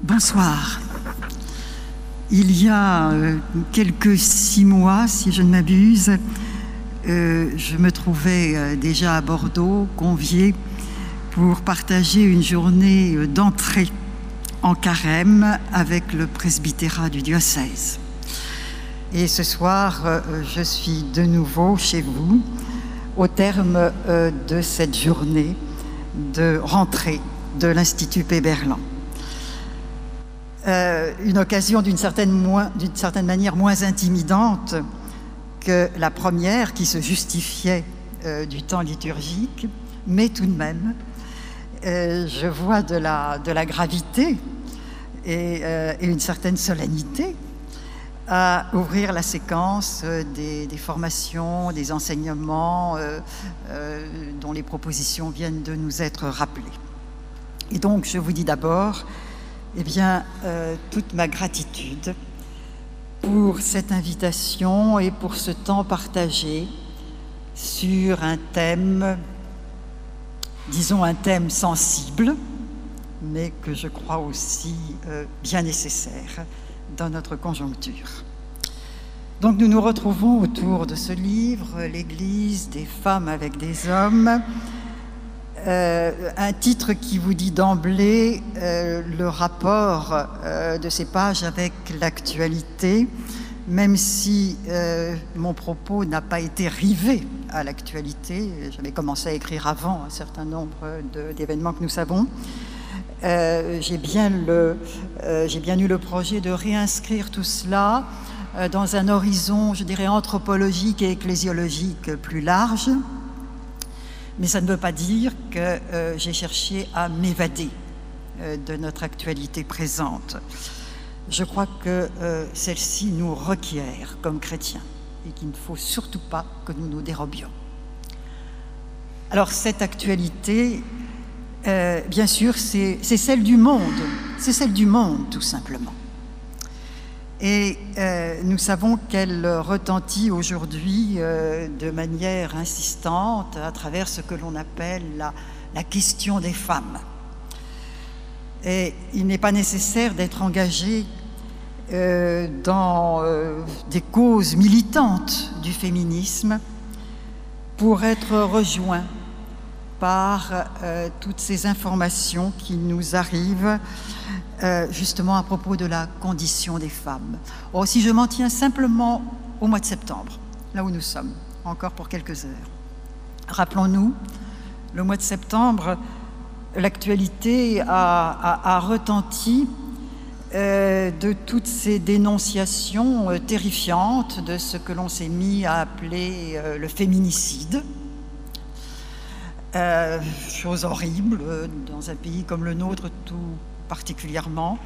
Bonsoir. Il y a euh, quelques six mois, si je ne m'abuse, euh, je me trouvais euh, déjà à Bordeaux, convié pour partager une journée d'entrée en carême avec le presbytérat du diocèse. Et ce soir, je suis de nouveau chez vous au terme de cette journée de rentrée de l'Institut Péberlan. Euh, une occasion d'une certaine, certaine, manière moins intimidante que la première qui se justifiait euh, du temps liturgique, mais tout de même, euh, je vois de la, de la gravité et, une certaine solennité à ouvrir la séquence des formations, des enseignements dont les propositions viennent de nous être rappelées. Et donc, je vous dis d'abord, eh bien, euh, toute ma gratitude pour cette invitation et pour ce temps partagé sur un thème, disons un thème sensible, mais que je crois aussi euh, bien nécessaire dans notre conjoncture. Donc nous nous retrouvons autour de ce livre, L'Église des femmes avec des hommes, euh, un titre qui vous dit d'emblée euh, le rapport euh, de ces pages avec l'actualité, même si mon propos n'a pas été rivé à l'actualité. J'avais commencé à écrire avant un certain nombre d'événements que nous savons. J'ai bien, bien, eu le projet de réinscrire tout cela dans un horizon, je dirais, anthropologique et ecclésiologique plus large mais ça ne veut pas dire que euh, j'ai cherché à m'évader euh, de notre actualité présente. Je crois que euh, celle-ci nous requiert comme chrétiens et qu'il ne faut surtout pas que nous nous dérobions. Alors cette actualité, bien sûr, c'est celle du monde, c'est celle du monde tout simplement. Et euh, nous savons qu'elle retentit aujourd'hui euh, de manière insistante à travers ce que l'on appelle la, question des femmes. Et il n'est pas nécessaire d'être engagé euh, dans des causes militantes du féminisme pour être rejoint par toutes ces informations qui nous arrivent euh, justement à propos de la condition des femmes. Or, si je m'en tiens simplement au mois de septembre, là où nous sommes, encore pour quelques heures, rappelons-nous, le mois de septembre, l'actualité a, retenti euh, de toutes ces dénonciations euh, terrifiantes de ce que l'on s'est mis à appeler le féminicide. Chose horrible dans un pays comme le nôtre, tout particulièrement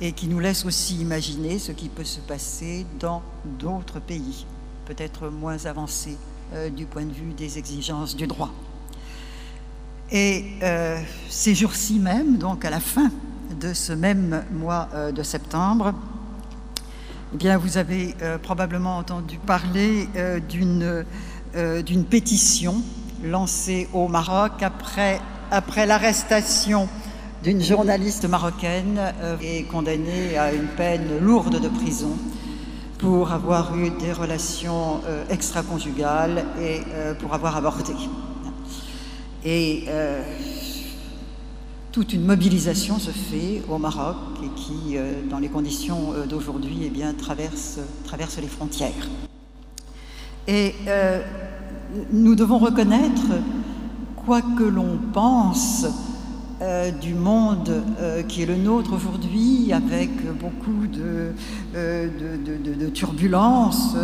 et qui nous laisse aussi imaginer ce qui peut se passer dans d'autres pays, peut-être moins avancés euh, du point de vue des exigences du droit. Et euh, ces jours-ci même, donc à la fin de ce même mois euh, de septembre, eh bien, vous avez probablement entendu parler d'une pétition lancée au Maroc après, après l'arrestation d'une journaliste marocaine euh, est condamnée à une peine lourde de prison pour avoir eu des relations euh, extra-conjugales et euh, pour avoir avorté. Et toute une mobilisation se fait au Maroc et qui, dans les conditions d'aujourd'hui, eh traverse, traverse les frontières. Et nous devons reconnaître, quoi que l'on pense euh, du monde euh, qui est le nôtre aujourd'hui, avec beaucoup de, euh, turbulences,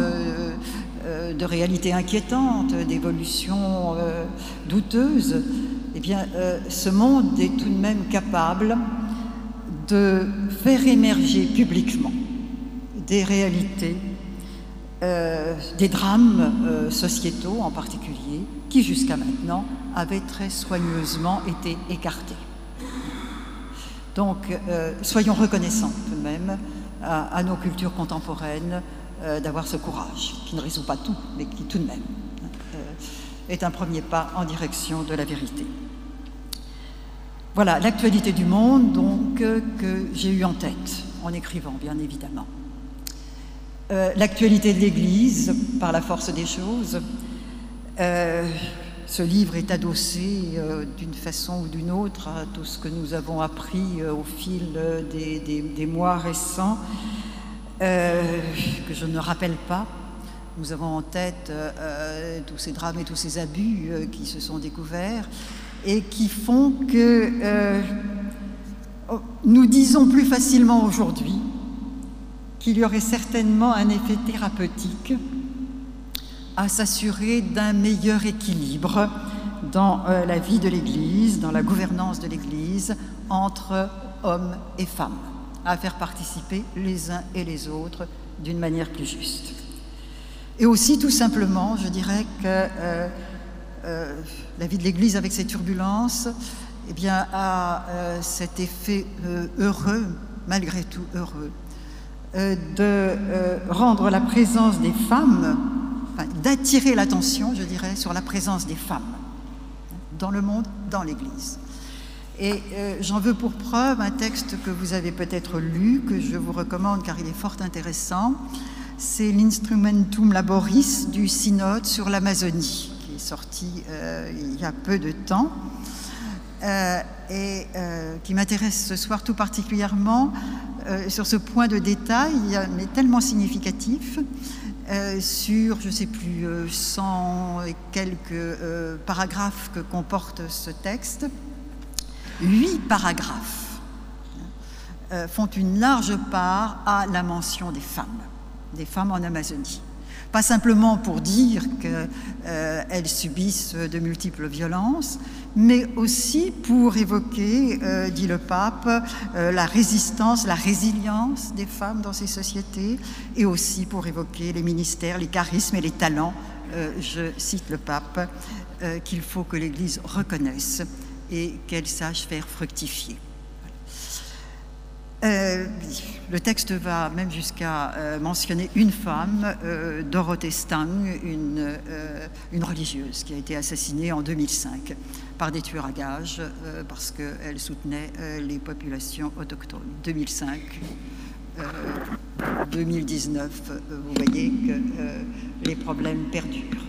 de réalités inquiétantes, d'évolutions douteuses, eh ce monde est tout de même capable de faire émerger publiquement des réalités, des drames sociétaux en particulier, qui jusqu'à maintenant avaient très soigneusement été écartés. Donc, euh, soyons reconnaissants tout de même à, nos cultures contemporaines euh, d'avoir ce courage, qui ne résout pas tout, mais qui tout de même euh, est un premier pas en direction de la vérité. Voilà l'actualité du monde donc que j'ai eu en tête en écrivant, bien évidemment. Euh, l'actualité de l'Église par la force des choses. Euh, ce livre est adossé euh, d'une façon ou d'une autre à tout ce que nous avons appris au fil des, mois récents, que je ne rappelle pas. Nous avons en tête tous ces drames et tous ces abus qui se sont découverts et qui font que nous disons plus facilement aujourd'hui qu'il y aurait certainement un effet thérapeutique à s'assurer d'un meilleur équilibre dans euh, la vie de l'Église, dans la gouvernance de l'Église, entre hommes et femmes, à faire participer les uns et les autres d'une manière plus juste. Et aussi, tout simplement, je dirais que euh, euh, la vie de l'Église, avec ses turbulences, eh bien, a cet effet heureux, malgré tout heureux, de euh, rendre la présence des femmes, d'attirer l'attention, je dirais, sur la présence des femmes dans le monde, dans l'Église. Et euh, j'en veux pour preuve un texte que vous avez peut-être lu, que je vous recommande car il est fort intéressant. C'est l'Instrumentum Laboris du Synode sur l'Amazonie, qui est sorti il y a peu de temps. et qui m'intéresse ce soir tout particulièrement euh, sur ce point de détail, mais tellement significatif, euh, sur, je ne sais plus, 100 et quelques paragraphes que comporte ce texte. Huit paragraphes euh, font une large part à la mention des femmes, des femmes en Amazonie pas simplement pour dire qu'elles euh, subissent de multiples violences, mais aussi pour évoquer, euh, dit le pape, euh, la résistance, la résilience des femmes dans ces sociétés, et aussi pour évoquer les ministères, les charismes et les talents, je cite le pape, qu'il faut que l'Église reconnaisse et qu'elle sache faire fructifier. Euh, le texte va même jusqu'à euh, mentionner une femme, euh, Dorothée Stang, une, une, religieuse qui a été assassinée en 2005 par des tueurs à gages parce qu'elle soutenait les populations autochtones. 2005, 2019, vous voyez que les problèmes perdurent.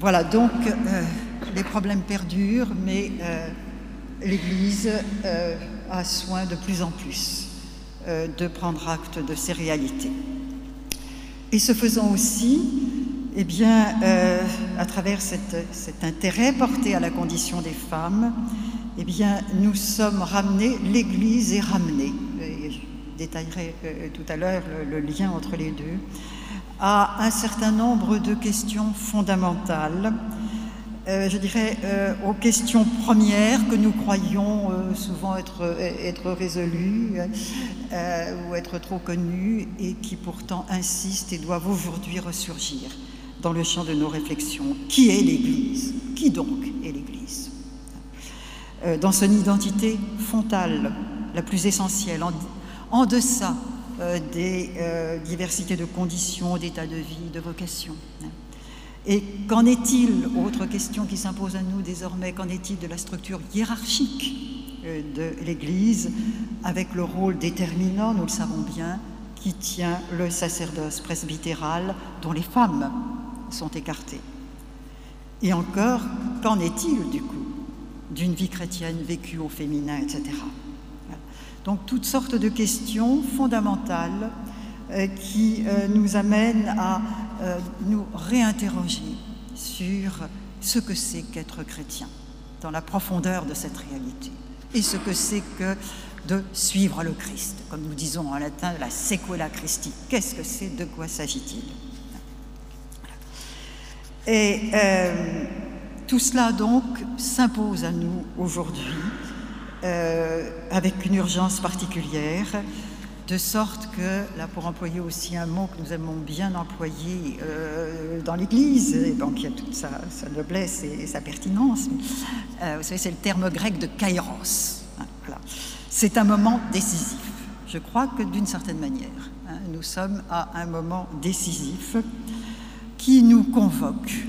Voilà, donc les problèmes perdurent, mais l'Église euh, a soin de plus en plus euh, de prendre acte de ces réalités. Et ce faisant aussi, eh bien, euh, à travers cet intérêt porté à la condition des femmes, eh bien, nous sommes ramenés, l'Église est ramenée, et je détaillerai tout à l'heure le, le lien entre les deux, à un certain nombre de questions fondamentales euh, je dirais, euh, aux questions premières que nous croyons euh, souvent être, résolues ou être trop connues et qui pourtant insistent et doivent aujourd'hui ressurgir dans le champ de nos réflexions. Qui est l'Église? Qui donc est l'Église? Dans son identité fontale, la plus essentielle, en, en deçà des diversités de conditions, d'état de vie, de vocation. Et qu'en est-il, autre question qui s'impose à nous désormais, qu'en est-il de la structure hiérarchique euh, de l'Église, avec le rôle déterminant, nous le savons bien, qui tient le sacerdoce presbytéral, dont les femmes sont écartées Et encore, qu'en est-il du coup d'une vie chrétienne vécue au féminin, etc. Donc toutes sortes de questions fondamentales euh, qui euh, nous amènent à euh, nous réinterroger sur ce que c'est qu'être chrétien, dans la profondeur de cette réalité, et ce que c'est que de suivre le Christ, comme nous disons en latin, la sequela Christi. Qu'est-ce que c'est? De quoi s'agit-il? Et euh, tout cela donc s'impose à nous aujourd'hui euh, avec une urgence particulière de sorte que, là pour employer aussi un mot que nous aimons bien employer euh, dans l'Église, et donc il y a toute sa, noblesse et, sa pertinence, euh, vous savez, c'est le terme grec de kairos. Hein, c'est un moment décisif. Je crois que d'une certaine manière, hein, nous sommes à un moment décisif qui nous convoque.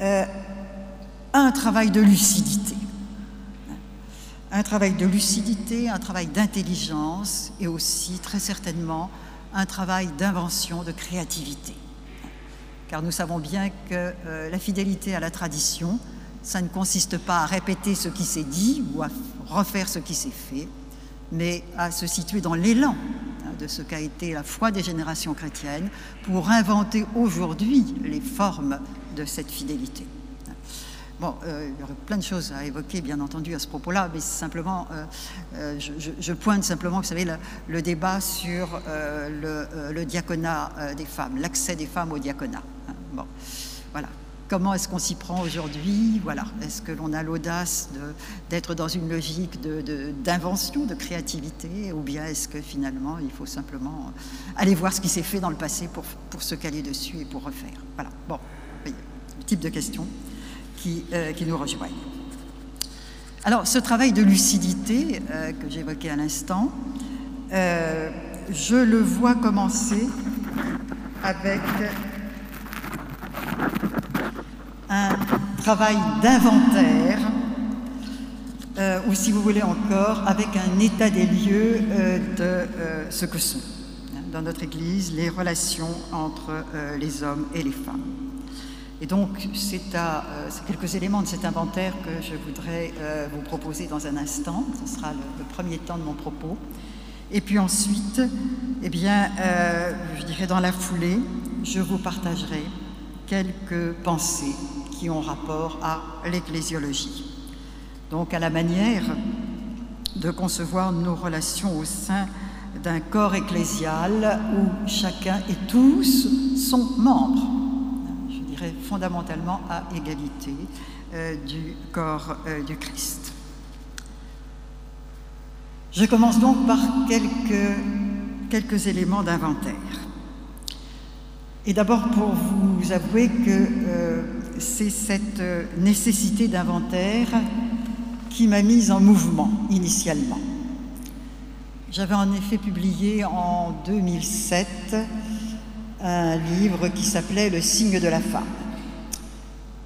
Euh, un travail de lucidité. Un travail de lucidité, un travail d'intelligence et aussi très certainement un travail d'invention, de créativité. Car nous savons bien que euh, la fidélité à la tradition, ça ne consiste pas à répéter ce qui s'est dit ou à refaire ce qui s'est fait, mais à se situer dans l'élan hein, de ce qu'a été la foi des générations chrétiennes pour inventer aujourd'hui les formes de cette fidélité. Bon, euh, il y aurait plein de choses à évoquer, bien entendu, à ce propos-là, mais simplement, euh, euh, je, pointe simplement, vous savez, le, débat sur le, diaconat des femmes, l'accès des femmes au diaconat. Hein. bon, voilà. Comment est-ce qu'on s'y prend aujourd'hui Voilà. Est-ce que l'on a l'audace d'être dans une logique d'invention, de, créativité, ou bien est-ce que finalement il faut simplement aller voir ce qui s'est fait dans le passé pour, pour se caler dessus et pour refaire Voilà. Bon, type de questions qui, euh, qui nous rejoignent. Alors, ce travail de lucidité euh, que j'évoquais à l'instant, euh, je le vois commencer avec un travail d'inventaire, ou si vous voulez encore, avec un état des lieux de ce que sont, hein, dans notre Église, les relations entre les hommes et les femmes. Et donc, c'est à quelques éléments de cet inventaire que je voudrais vous proposer dans un instant. Ce sera le, premier temps de mon propos. Et puis ensuite, eh bien, je dirais dans la foulée, je vous partagerai quelques pensées qui ont rapport à l'ecclésiologie. Donc à la manière de concevoir nos relations au sein d'un corps ecclésial où chacun et tous sont membres, fondamentalement à égalité euh, du corps euh, du Christ. Je commence donc par quelques, quelques éléments d'inventaire. Et d'abord pour vous avouer que euh, c'est cette nécessité d'inventaire qui m'a mise en mouvement initialement. J'avais en effet publié en 2007 un livre qui s'appelait Le signe de la femme.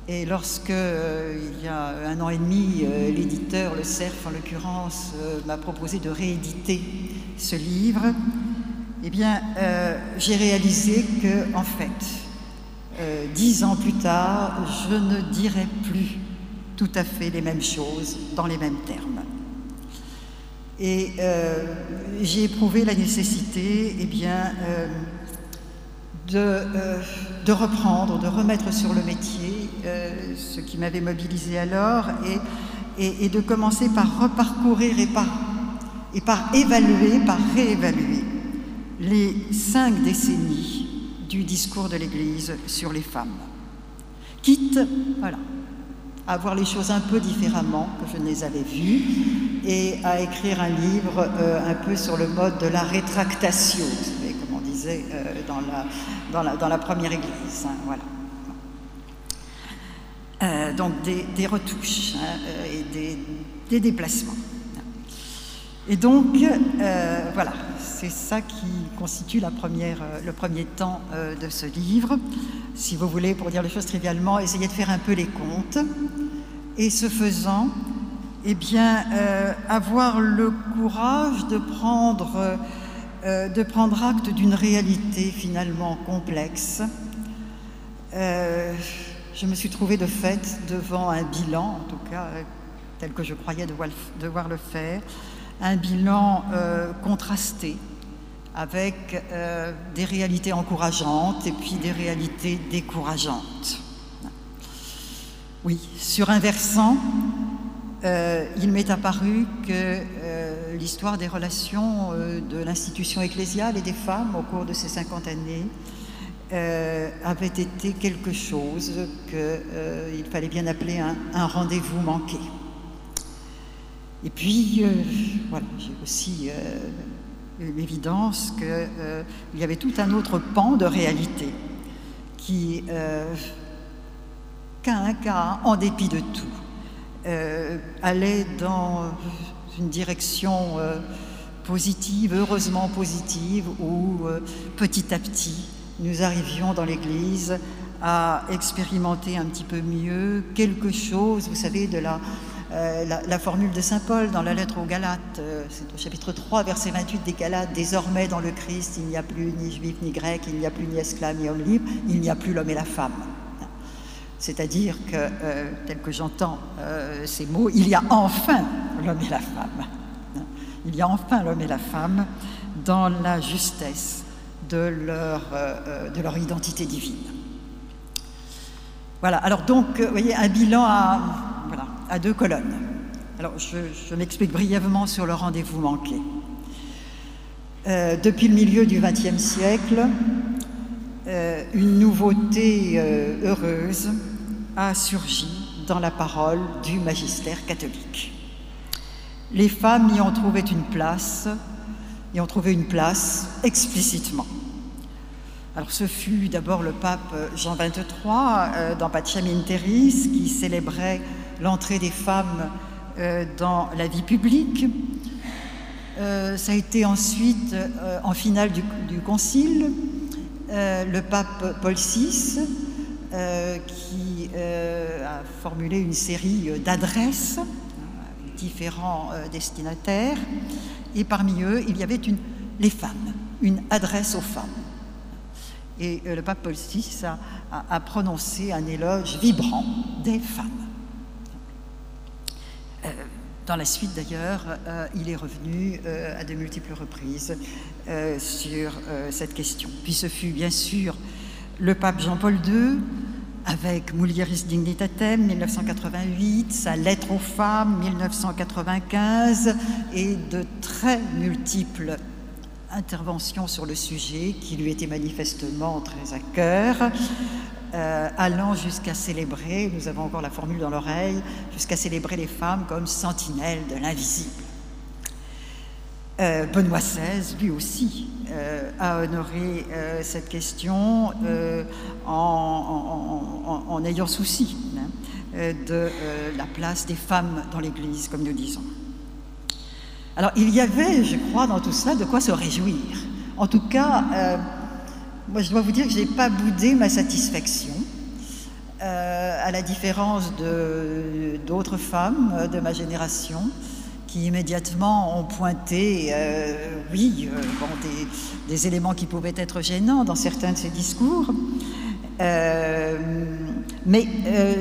Et lorsque, euh, il y a un an et demi, euh, l'éditeur, le CERF en l'occurrence, m'a proposé de rééditer ce livre, eh bien, j'ai réalisé que, en fait, euh, dix ans plus tard, je ne dirais plus tout à fait les mêmes choses dans les mêmes termes. Et euh, j'ai éprouvé la nécessité eh bien, euh, de, reprendre, de remettre sur le métier ce qui m'avait mobilisé alors et, et, de commencer par reparcourir et par, et par évaluer, par réévaluer les cinq décennies du discours de l'Église sur les femmes. Quitte, voilà, à voir les choses un peu différemment que je ne les avais vues et à écrire un livre euh, un peu sur le mode de la rétractation, euh, dans, la, première Église. Hein, voilà. Euh, donc des, retouches hein, et des, déplacements. Et donc, voilà, c'est ça qui constitue euh, le premier temps euh, de ce livre. Si vous voulez, pour dire les choses trivialement, essayer de faire un peu les comptes. Et ce faisant, eh bien, euh, avoir le courage de prendre, de prendre acte d'une réalité finalement complexe. je me suis trouvée de fait devant un bilan, en tout cas tel que je croyais devoir le faire, un bilan euh, contrasté avec euh, des réalités encourageantes et puis des réalités décourageantes. Oui, sur un versant, euh, il m'est apparu que l'histoire des relations de l'institution ecclésiale et des femmes au cours de ces 50 années avait été quelque chose qu'il fallait bien appeler un rendez-vous manqué. Et puis, euh, j'ai aussi euh, l'évidence qu'il euh, y avait tout un autre pan de réalité qui, qu'à un cas, en dépit de tout, allait dans une direction positive, heureusement positive, où petit à petit, nous arrivions dans l'Église à expérimenter un petit peu mieux quelque chose, vous savez, de la, euh, la, formule de Saint Paul dans la lettre aux Galates, euh, c'est au chapitre 3, verset 28 des Galates, désormais dans le Christ, il n'y a plus ni juif ni grec, il n'y a plus ni esclave ni homme libre, il n'y a plus l'homme et la femme. C'est-à-dire que, euh, tel que j'entends ces mots, il y a enfin l'homme et la femme. Il y a enfin l'homme et la femme dans la justesse de leur, de leur identité divine. Voilà, alors donc, vous voyez, un bilan à, à deux colonnes. Alors, je, m'explique brièvement sur le rendez-vous manqué. Euh, depuis le milieu du XXe siècle, euh, une nouveauté euh, heureuse a surgi dans la parole du magistère catholique. Les femmes y ont trouvé une place, y ont trouvé une place explicitement. Alors ce fut d'abord le pape Jean XXIII dans Pacem qui célébrait l'entrée des femmes euh, dans la vie publique. Euh, ça a été ensuite, euh, en finale du, concile, le pape Paul VI qui a formulé une série d'adresses à différents destinataires. Et parmi eux, il y avait une, les femmes, une adresse aux femmes. Et le pape Paul VI a prononcé un éloge vibrant des femmes. Euh, dans la suite, d'ailleurs, euh, il est revenu euh, à de multiples reprises sur cette question. Puis ce fut bien sûr le pape Jean-Paul II, avec Mulieris Dignitatem 1988, sa lettre aux femmes 1995, et de très multiples interventions sur le sujet qui lui étaient manifestement très à cœur. Euh, allant jusqu'à célébrer, nous avons encore la formule dans l'oreille, jusqu'à célébrer les femmes comme sentinelles de l'invisible. Euh, Benoît XVI, lui aussi, euh, a honoré cette question en, ayant souci hein, de la place des femmes dans l'Église, comme nous disons. Alors, il y avait, je crois, dans tout cela, de quoi se réjouir. En tout cas, moi, je dois vous dire que je n'ai pas boudé ma satisfaction, euh, à la différence d'autres femmes euh, de ma génération qui immédiatement ont pointé, euh, oui, des, éléments qui pouvaient être gênants dans certains de ces discours. mais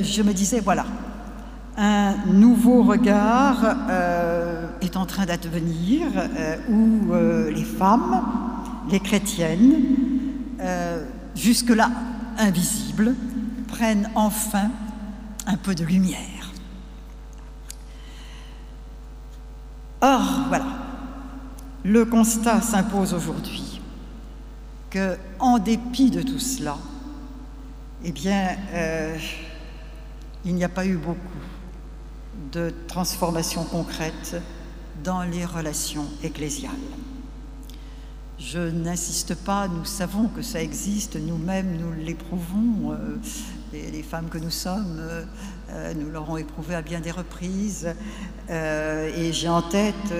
je me disais, voilà, un nouveau regard est en train d'advenir où les femmes, les chrétiennes, euh, jusque-là invisibles, prennent enfin un peu de lumière. Or, voilà, le constat s'impose aujourd'hui que, en dépit de tout cela, eh bien, euh, il n'y a pas eu beaucoup de transformations concrètes dans les relations ecclésiales. Je n'insiste pas, nous savons que ça existe, nous-mêmes nous l'éprouvons, euh, les, femmes que nous sommes, euh, euh, nous l'aurons éprouvé à bien des reprises, et j'ai en tête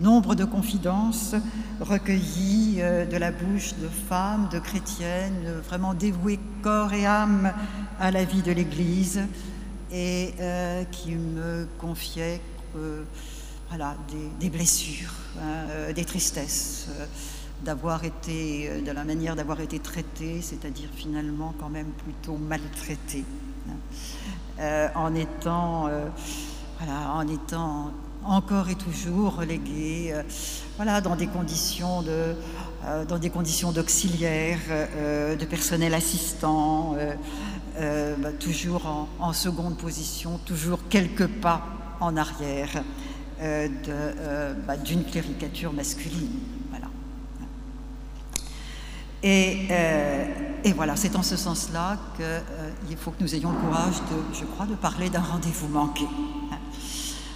nombre de confidences recueillies de la bouche de femmes, de chrétiennes, vraiment dévouées corps et âme à la vie de l'Église, et qui me confiaient voilà, des, blessures, hein, euh, des tristesses, euh, d'avoir été, euh, de la manière d'avoir été traité, c'est-à-dire finalement quand même plutôt maltraité, hein. en étant, voilà, en étant encore et toujours relégué, voilà, dans des conditions de, dans des conditions d'auxiliaire, de personnel assistant, bah, toujours en, seconde position, toujours quelques pas en arrière. Euh, euh, bah, d'une cléricature masculine. Voilà. Et, euh, et voilà, c'est en ce sens-là qu'il faut que nous ayons le courage, de, je crois, de parler d'un rendez-vous manqué.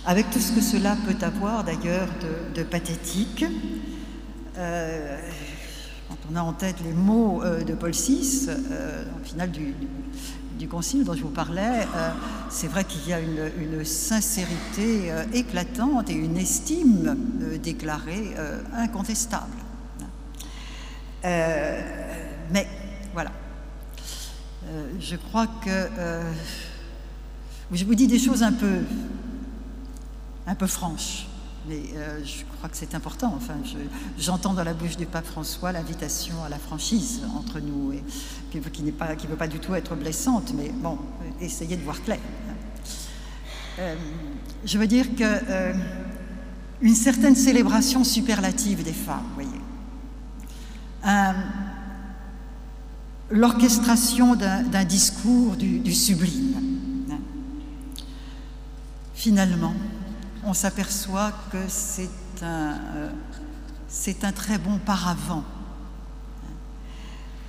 Avec tout ce que cela peut avoir d'ailleurs de, pathétique, quand on a en tête les mots de Paul VI, au final du, concile dont je vous parlais, euh, c'est vrai qu'il y a une, sincérité euh, éclatante et une estime euh, déclarée incontestable. mais voilà. je crois que je vous dis des choses un peu, un peu franches, mais je crois que c'est important. Enfin, j'entends dans la bouche du pape François l'invitation à la franchise entre nous, qui ne veut pas du tout être blessante, mais bon, essayez de voir clair. je veux dire que une certaine célébration superlative des femmes, voyez. L'orchestration d'un discours du, sublime. Finalement, on s'aperçoit que c'est un, euh, très bon paravent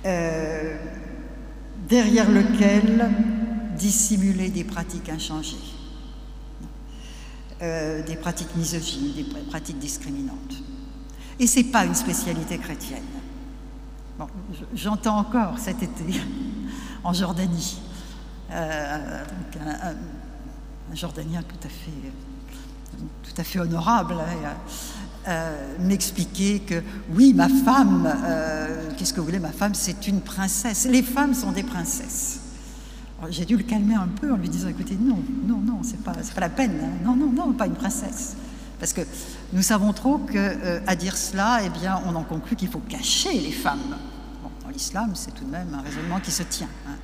euh, derrière lequel dissimuler des pratiques inchangées. Euh, des pratiques misogynes, des pratiques discriminantes. Et ce n'est pas une spécialité chrétienne. J'entends encore cet été en Jordanie un, Jordanien tout à fait, tout à fait honorable hein, euh, m'expliquer que oui, ma femme, qu'est-ce que vous voulez, ma femme, c'est une princesse. Les femmes sont des princesses. J'ai dû le calmer un peu en lui disant écoutez, non, non, non, c'est pas, pas la peine. Hein. Non, non, non, pas une princesse. Parce que nous savons trop qu'à euh, dire cela, eh bien, on en conclut qu'il faut cacher les femmes. dans l'islam, c'est tout de même un raisonnement qui se tient. Hein.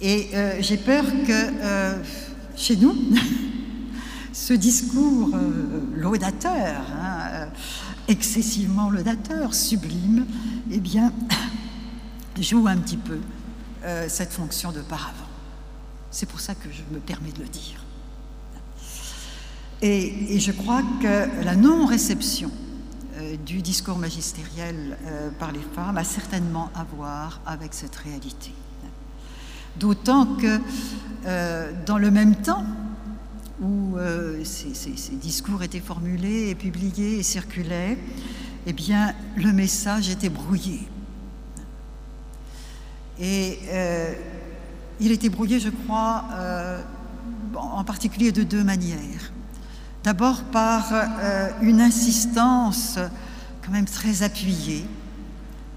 Et euh, j'ai peur que euh, chez nous, ce discours laudateur, hein, excessivement laudateur, sublime, eh bien, joue un petit peu euh, cette fonction de paravent. C'est pour ça que je me permets de le dire. Et, je crois que la non-réception euh, du discours magistériel euh, par les femmes a certainement à voir avec cette réalité. D'autant que dans le même temps où ces, ces, discours étaient formulés et publiés et circulaient, eh bien, le message était brouillé. Et euh, il était brouillé, je crois, euh, en particulier de deux manières. D'abord par euh, une insistance quand même très appuyée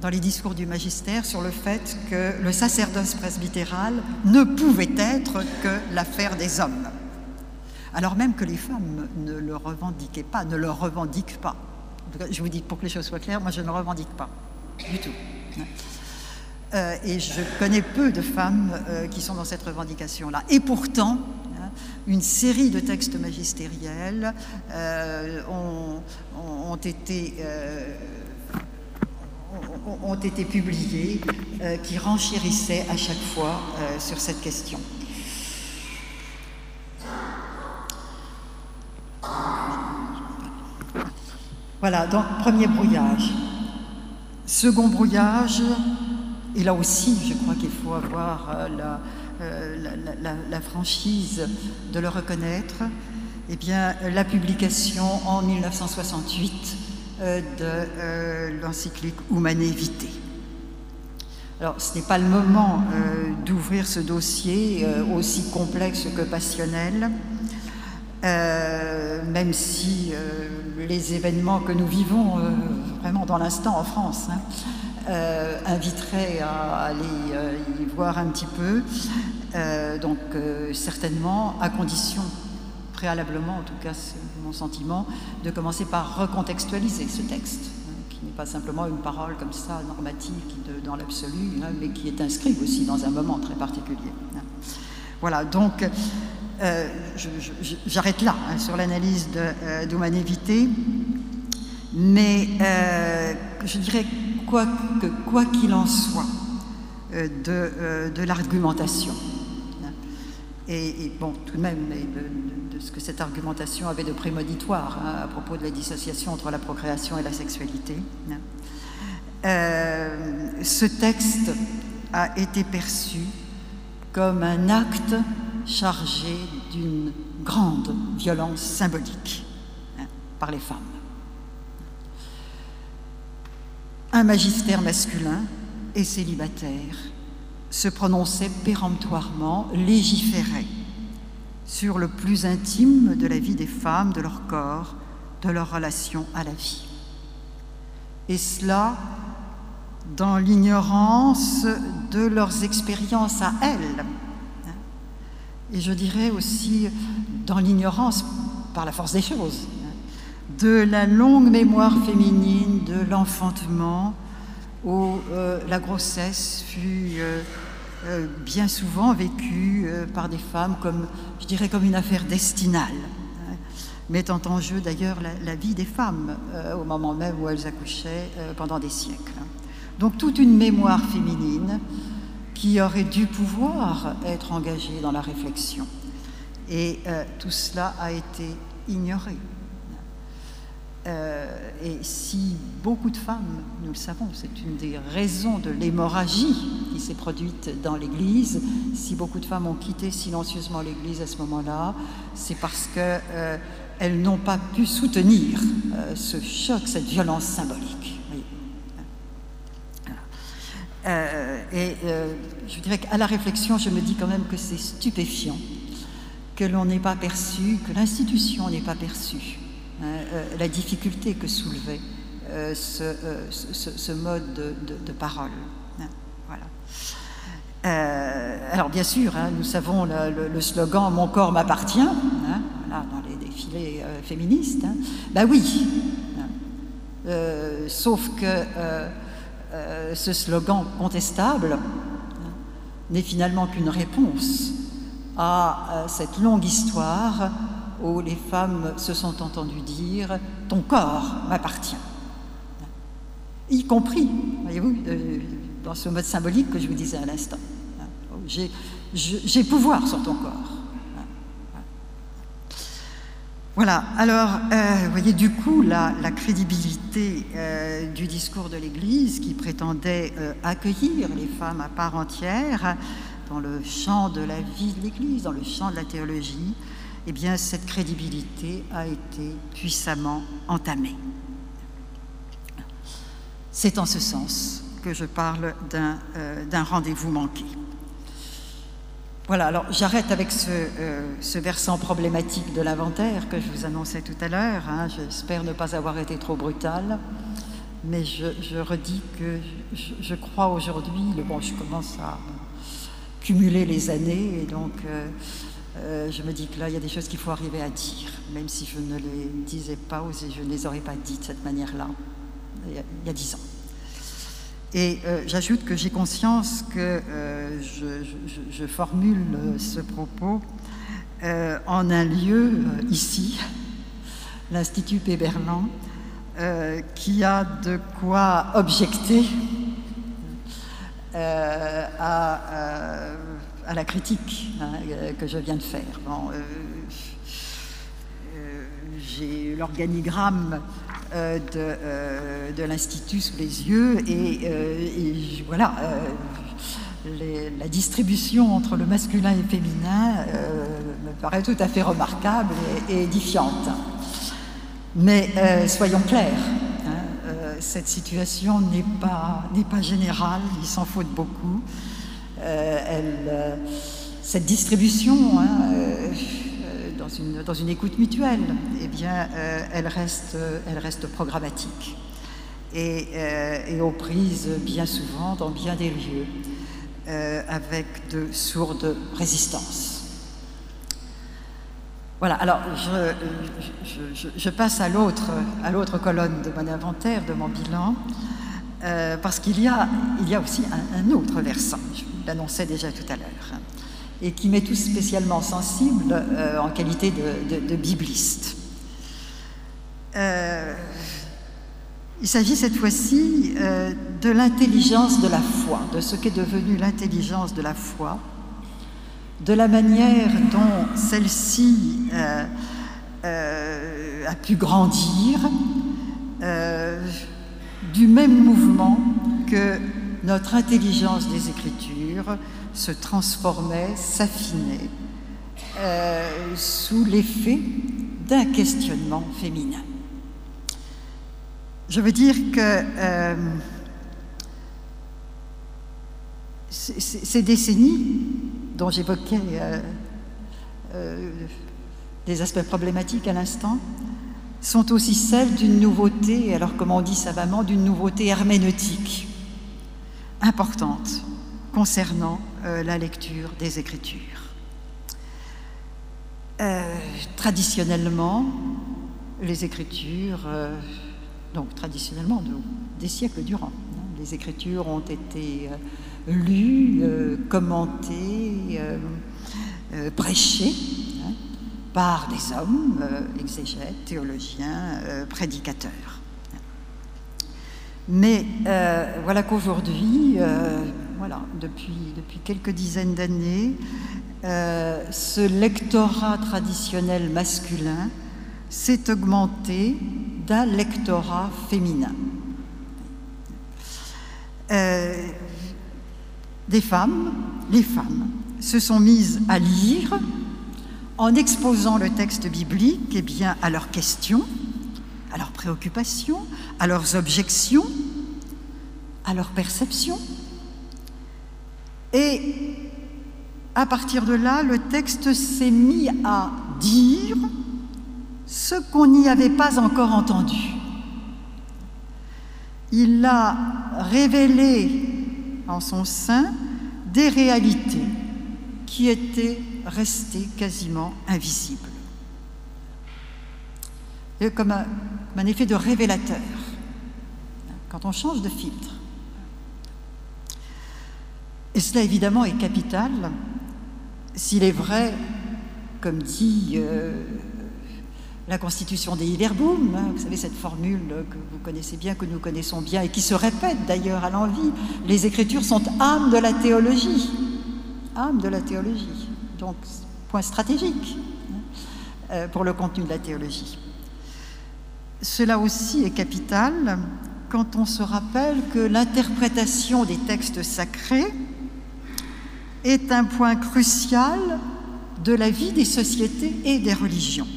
dans les discours du magistère sur le fait que le sacerdoce presbytéral ne pouvait être que l'affaire des hommes, alors même que les femmes ne le revendiquaient pas, ne le revendiquent pas. Je vous dis pour que les choses soient claires, moi je ne le revendique pas du tout. Euh, et je connais peu de femmes euh, qui sont dans cette revendication-là. Et pourtant, hein, une série de textes magistériels euh, ont, été, ont, été, publiés qui renchérissaient à chaque fois sur cette question. Voilà, donc premier brouillage. Second brouillage, et là aussi, je crois qu'il faut avoir euh, euh, la, franchise de le reconnaître. Eh bien, la publication en 1968 euh, de l'encyclique Humane. Alors, ce n'est pas le moment d'ouvrir ce dossier aussi complexe que passionnel, même si les événements que nous vivons vraiment dans l'instant en France hein, euh, inviterait à aller euh, y voir un petit peu. Euh, donc certainement, à condition, préalablement en tout cas c'est mon sentiment, de commencer par recontextualiser ce texte, hein, qui n'est pas simplement une parole comme ça, normative, dans l'absolu, hein, mais qui est inscrit aussi dans un moment très particulier. Hein. Voilà, donc j'arrête là sur l'analyse d'humanévité, mais je dirais quoi qu'il en soit euh, euh, de, l'argumentation. Et, bon, tout de même, de, ce que cette argumentation avait de prémonitoire hein, à propos de la dissociation entre la procréation et la sexualité. Hein. Euh, ce texte a été perçu comme un acte chargé d'une grande violence symbolique hein, par les femmes. un magistère masculin et célibataire se prononçait péremptoirement, légiférait sur le plus intime de la vie des femmes, de leur corps, de leur relation à la vie. Et cela dans l'ignorance de leurs expériences à elles. Et je dirais aussi dans l'ignorance, par la force des choses, de la longue mémoire féminine de l'enfantement où euh, la grossesse fut euh, euh, bien souvent vécue par des femmes comme, je dirais, comme une affaire destinale, hein, mettant en jeu d'ailleurs la, vie des femmes au moment même où elles accouchaient pendant des siècles. Donc toute une mémoire féminine qui aurait dû pouvoir être engagée dans la réflexion. Et tout cela a été ignoré. Euh, et si beaucoup de femmes, nous le savons, c'est une des raisons de l'hémorragie qui s'est produite dans l'Église, si beaucoup de femmes ont quitté silencieusement l'Église à ce moment-là, c'est parce qu'elles euh, n'ont pas pu soutenir euh, ce choc, cette violence symbolique. Et je dirais qu'à la réflexion, je me dis quand même que c'est stupéfiant que l'on n'ait pas perçu, que l'institution n'ait pas perçu Hein, euh, la difficulté que soulevait euh, euh, ce, mode de, parole. Hein, voilà. alors bien sûr, hein, nous savons le, slogan Mon corps m'appartient, dans les défilés féministes. Ben oui, sauf que ce slogan contestable n'est finalement qu'une réponse à cette longue histoire où les femmes se sont entendues dire Ton corps m'appartient. Y compris, voyez-vous, euh, dans ce mode symbolique que je vous disais à l'instant. J'ai pouvoir sur ton corps. Voilà, alors, euh, vous voyez, du coup, la, crédibilité euh, du discours de l'Église qui prétendait accueillir les femmes à part entière dans le champ de la vie de l'Église, dans le champ de la théologie, eh bien, cette crédibilité a été puissamment entamée. C'est en ce sens que je parle d'un euh, rendez-vous manqué. Voilà, alors j'arrête avec ce, euh, versant problématique de l'inventaire que je vous annonçais tout à l'heure. Hein. J'espère ne pas avoir été trop brutal, mais je, redis que je, crois aujourd'hui, bon, je commence à cumuler les années et donc euh, euh, je me dis que là, il y a des choses qu'il faut arriver à dire, même si je ne les disais pas ou si je ne les aurais pas dites de cette manière-là, il, y a dix ans. Et euh, j'ajoute que j'ai conscience que euh, je, formule ce propos en un lieu, ici, l'Institut Péberlan, qui a de quoi objecter à la critique hein, euh, que je viens de faire. Euh, euh, j'ai l'organigramme de, l'Institut sous les yeux et, voilà, la distribution entre le masculin et le féminin me paraît tout à fait remarquable et, édifiante. Mais soyons clairs, hein, cette situation n'est pas, pas générale, il s'en faut de beaucoup. Euh, euh, cette distribution hein, euh, dans, une, écoute mutuelle, eh bien, elle, reste, elle reste programmatique et, et, aux prises bien souvent dans bien des lieux avec de sourdes résistances. Voilà, alors je, je, passe à l'autre, à l'autre colonne de mon inventaire, de mon bilan, parce qu'il y y a aussi un, un autre versant l'annonçais déjà tout à l'heure, et qui m'est tout spécialement sensible euh, en qualité de, bibliste. Euh, il s'agit cette fois-ci euh, de l'intelligence de la foi, de ce qu'est devenu l'intelligence de la foi, de la manière dont celle-ci a pu grandir, du même mouvement que notre intelligence des Écritures se transformait, s'affinait euh, sous l'effet d'un questionnement féminin. Je veux dire que euh, ces décennies dont j'évoquais euh, des aspects problématiques à l'instant, sont aussi celles d'une nouveauté, alors comme on dit savamment, d'une nouveauté herméneutique importantes concernant la lecture des Écritures. traditionnellement, les Écritures, donc traditionnellement, des siècles durant, hein, les Écritures ont été lues, commentées, prêchées hein, par des hommes, exégètes, théologiens, prédicateurs. Mais euh, voilà qu'aujourd'hui, euh, voilà, depuis, quelques dizaines d'années, euh, ce lectorat traditionnel masculin s'est augmenté d'un lectorat féminin. des femmes, les femmes, se sont mises à lire en exposant le texte biblique eh bien, à leurs questions, à leurs préoccupations, à leurs objections, à leurs perceptions. Et à partir de là, le texte s'est mis à dire ce qu'on n'y avait pas encore entendu. Il a révélé en son sein des réalités qui étaient restées quasiment invisibles. comme un, effet de révélateur quand on change de filtre. Et cela évidemment est capital. S'il est vrai, comme dit euh, la constitution des Hillerboom, hein, vous savez cette formule que vous connaissez bien, que nous connaissons bien et qui se répète d'ailleurs à l'envie, les Écritures sont âme de la théologie, âme de la théologie, donc point stratégique hein, euh, pour le contenu de la théologie. Cela aussi est capital quand on se rappelle que l'interprétation des textes sacrés est un point crucial de la vie des sociétés et des religions.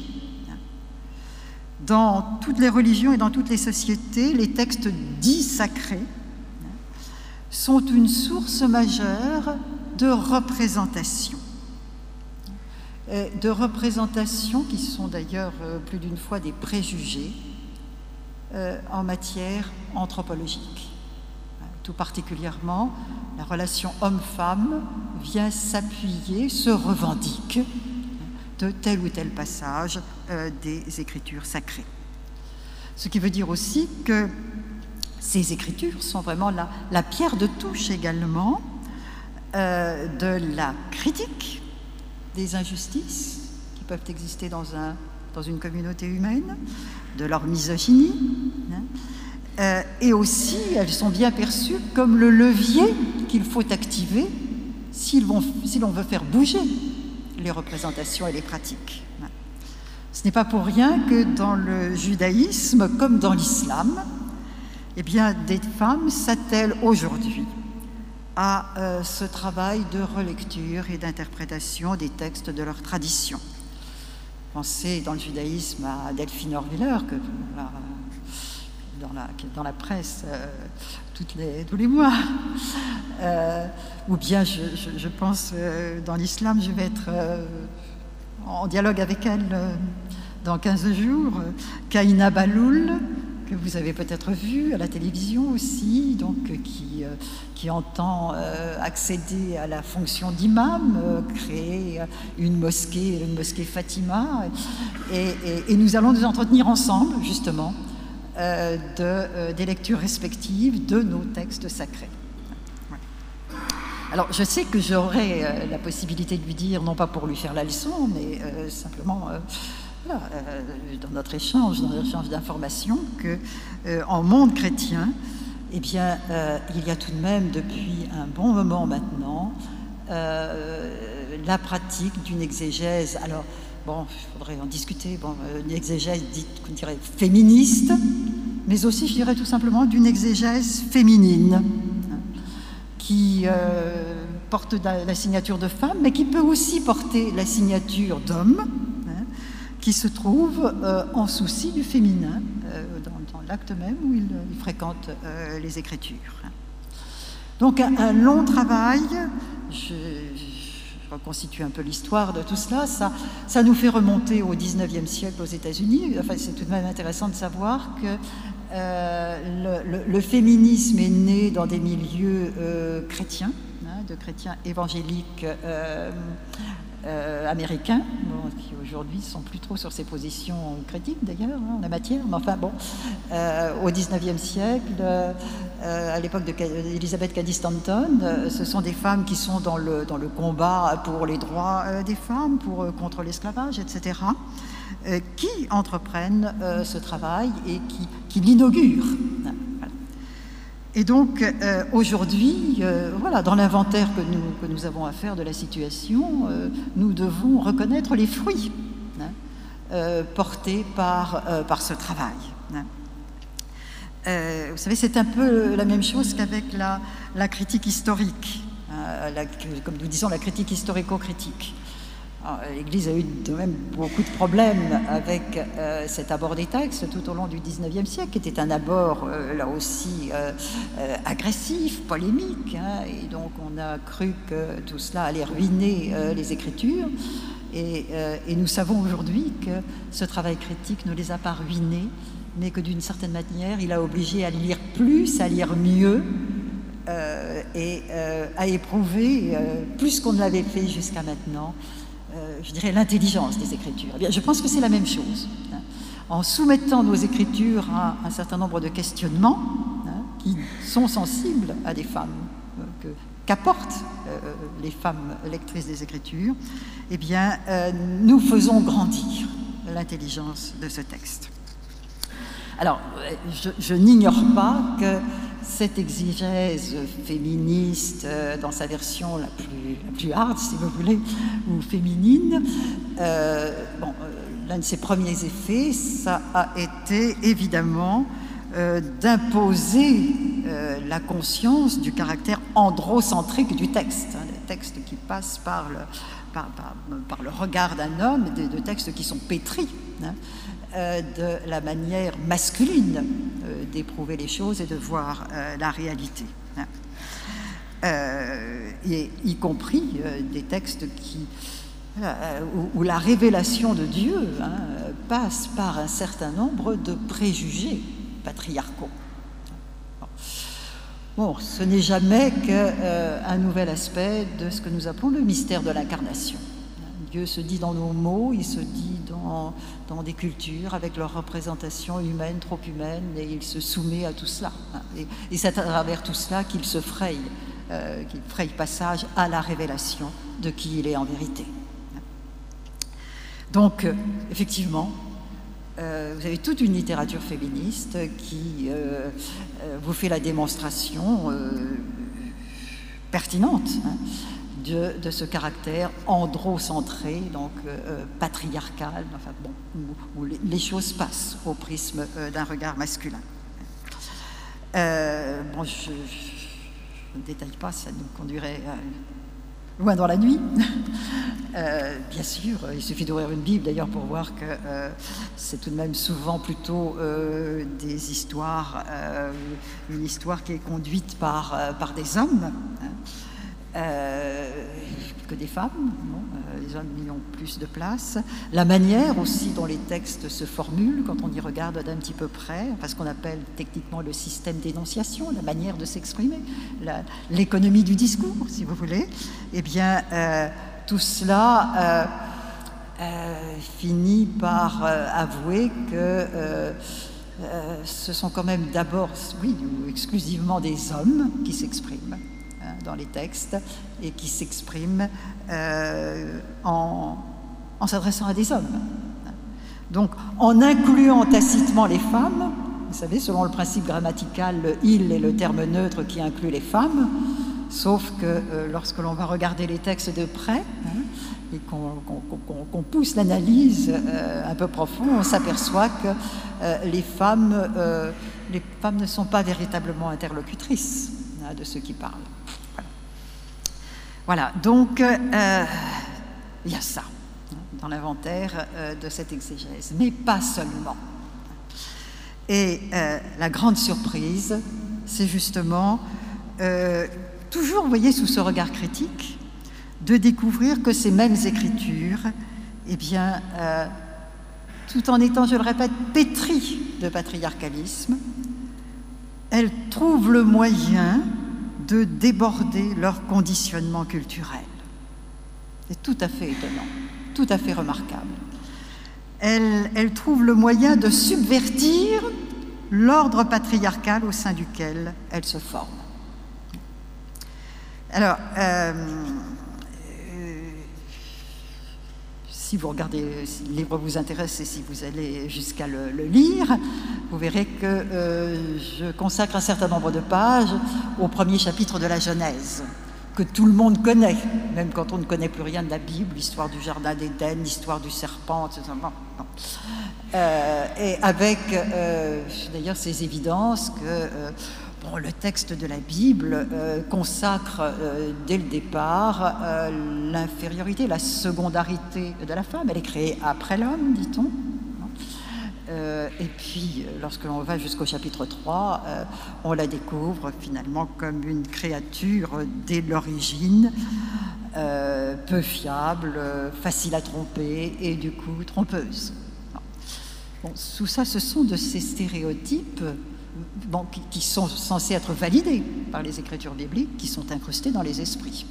Dans toutes les religions et dans toutes les sociétés, les textes dits sacrés sont une source majeure de représentation. De représentations qui sont d'ailleurs euh, plus d'une fois des préjugés euh, en matière anthropologique. Tout particulièrement, la relation homme-femme vient s'appuyer, se revendique de tel ou tel passage euh, des écritures sacrées. Ce qui veut dire aussi que ces écritures sont vraiment la, pierre de touche également euh, de la critique des injustices qui peuvent exister dans une communauté humaine, de leur misogynie, hein. Euh, et aussi elles sont bien perçues comme le levier qu'il faut activer si l'on veut faire bouger les représentations et les pratiques. Ce n'est pas pour rien que dans le judaïsme, comme dans l'islam, eh bien, des femmes s'attellent aujourd'hui à euh, ce travail de relecture et d'interprétation des textes de leur tradition pensez dans le judaïsme à Delphine Orwiller, que dans la, dans la presse euh, les, tous les mois. Euh, ou bien, je, je, pense, euh, dans l'islam, je vais être en dialogue avec elle dans 15 jours. Kaina Baloul, que vous avez peut-être vu à la télévision aussi, donc qui, euh, qui entend euh, accéder à la fonction d'imam, euh, créer une mosquée, une mosquée Fatima, et, nous allons nous entretenir ensemble justement de, des lectures respectives de nos textes sacrés. Alors, je sais que j'aurai la possibilité de lui dire, non pas pour lui faire la leçon, mais simplement euh, dans notre échange, dans notre échange d'informations, que euh, en monde chrétien, eh bien, euh, il y a tout de même depuis un bon moment maintenant la pratique d'une exégèse. Alors, bon, il faudrait en discuter. Bon, une exégèse dite, qu'on dirait, féministe, mais aussi, je dirais tout simplement, d'une exégèse féminine, hein, qui porte la signature de femme, mais qui peut aussi porter la signature d'homme qui se trouve euh, en souci du féminin euh, dans, l'acte même où il, fréquente euh, les Écritures. Donc un, long travail, je, reconstitue un peu l'histoire de tout cela, ça, ça nous fait remonter au 19e siècle aux États-Unis. Enfin, c'est tout de même intéressant de savoir que le, féminisme est né dans des milieux chrétiens, hein, de chrétiens évangéliques euh, américains, qui aujourd'hui sont plus trop sur ces positions critiques d'ailleurs hein, en la matière, mais enfin bon, euh, au 19e siècle, euh, à l'époque d'Elizabeth Cady Stanton, ce sont des femmes qui sont dans le, dans le combat pour les droits des femmes, pour, contre l'esclavage, etc., qui entreprennent ce travail et qui, qui l'inaugurent. Et donc, euh, aujourd'hui, euh, voilà, dans l'inventaire que nous, que nous avons à faire de la situation, euh, nous devons reconnaître les fruits hein, portés par, par ce travail. Hein. vous savez, c'est un peu la même chose qu'avec la, la, critique historique, hein, comme nous disons, la critique historico-critique. Ah, L'Église a eu de même beaucoup de problèmes avec euh, cet abord des textes tout au long du XIXe siècle, qui était un abord euh, là aussi euh, agressif, polémique, hein, et donc on a cru que tout cela allait ruiner les Écritures. Et, et nous savons aujourd'hui que ce travail critique ne les a pas ruinés, mais que d'une certaine manière, il a obligé à lire plus, à lire mieux, et à éprouver plus qu'on ne l'avait fait jusqu'à maintenant euh, je dirais, l'intelligence des Écritures. Eh bien, je pense que c'est la même chose. Hein. En soumettant nos Écritures à un certain nombre de questionnements hein, qui sont sensibles à des femmes, euh, qu'apportent euh, les femmes lectrices des Écritures, eh bien, nous faisons grandir l'intelligence de ce texte. Alors, je n'ignore pas que cette exigèse féministe euh, dans sa version la plus, la plus hard, si vous voulez, ou féminine, euh, bon, euh, l'un de ses premiers effets, ça a été évidemment d'imposer la conscience du caractère androcentrique du texte, hein, des textes qui passent par le, par, le regard d'un homme, de, textes qui sont pétris. Hein, de la manière masculine euh, d'éprouver les choses et de voir euh, la réalité. Y compris des textes qui, où, la révélation de Dieu hein, passe par un certain nombre de préjugés patriarcaux. Ce n'est jamais qu'un nouvel aspect de ce que nous appelons le mystère de l'incarnation. Dieu se dit dans nos mots, il se dit dans, des cultures avec leur représentation humaine, trop humaine, et il se soumet à tout cela. Et, c'est à travers tout cela qu'il se fraye, euh, qu'il fraye passage à la révélation de qui il est en vérité. Donc, euh, effectivement, euh, vous avez toute une littérature féministe qui vous fait la démonstration pertinente. Hein, de, ce caractère androcentré, donc euh, euh, patriarcal, enfin, bon, où, les, choses passent au prisme euh, d'un regard masculin. bon, je, ne détaille pas, ça nous conduirait loin dans la nuit. bien sûr, il suffit d'ouvrir une Bible d'ailleurs pour voir que c'est tout de même souvent plutôt des histoires, une histoire qui est conduite par, par des hommes. Hein. Euh, que des femmes. Euh, les hommes y ont plus de place. La manière aussi dont les textes se formulent, quand on y regarde d'un petit peu près, parce qu'on appelle techniquement le système d'énonciation, la manière de s'exprimer, l'économie du discours, si vous voulez, eh bien, euh, tout cela finit par avouer que ce sont quand même d'abord, oui, exclusivement des hommes qui s'expriment dans les textes et qui s'exprime euh, en, s'adressant à des hommes. Donc, en incluant tacitement les femmes, vous savez, selon le principe grammatical, le il est le terme neutre qui inclut les femmes, sauf que euh, lorsque l'on va regarder les textes de près hein, et qu'on pousse l'analyse euh, un peu profonde, on s'aperçoit que les, femmes, les femmes ne sont pas véritablement interlocutrices hein, de ceux qui parlent. Voilà, donc euh, il y a ça hein, dans l'inventaire euh, de cette exégèse, mais pas seulement. Et euh, la grande surprise, c'est justement, toujours, vous voyez, sous ce regard critique, de découvrir que ces mêmes écritures, eh bien, tout en étant, je le répète, pétries de patriarcalisme, elles trouvent le moyen de déborder leur conditionnement culturel. C'est tout à fait étonnant, tout à fait remarquable. Elles, trouvent le moyen de subvertir l'ordre patriarcal au sein duquel elles se forment. Alors, euh, si vous regardez, si le livre vous intéresse et si vous allez jusqu'à le, lire, vous verrez que euh, je consacre un certain nombre de pages au premier chapitre de la Genèse, que tout le monde connaît, même quand on ne connaît plus rien de la Bible, l'histoire du Jardin d'Éden, l'histoire du serpent, etc. Euh, et avec euh, d'ailleurs ces évidences que le texte de la Bible euh, consacre euh, dès le départ euh, l'infériorité, la secondarité de la femme. Elle est créée après l'homme, dit-on. et puis, lorsque l'on va jusqu'au chapitre 3, on la découvre finalement comme une créature dès l'origine, peu fiable, facile à tromper et du coup trompeuse. Bon, tout ça, ce sont de ces stéréotypes qui, sont censés être validés par les écritures bibliques, qui sont incrustés dans les esprits.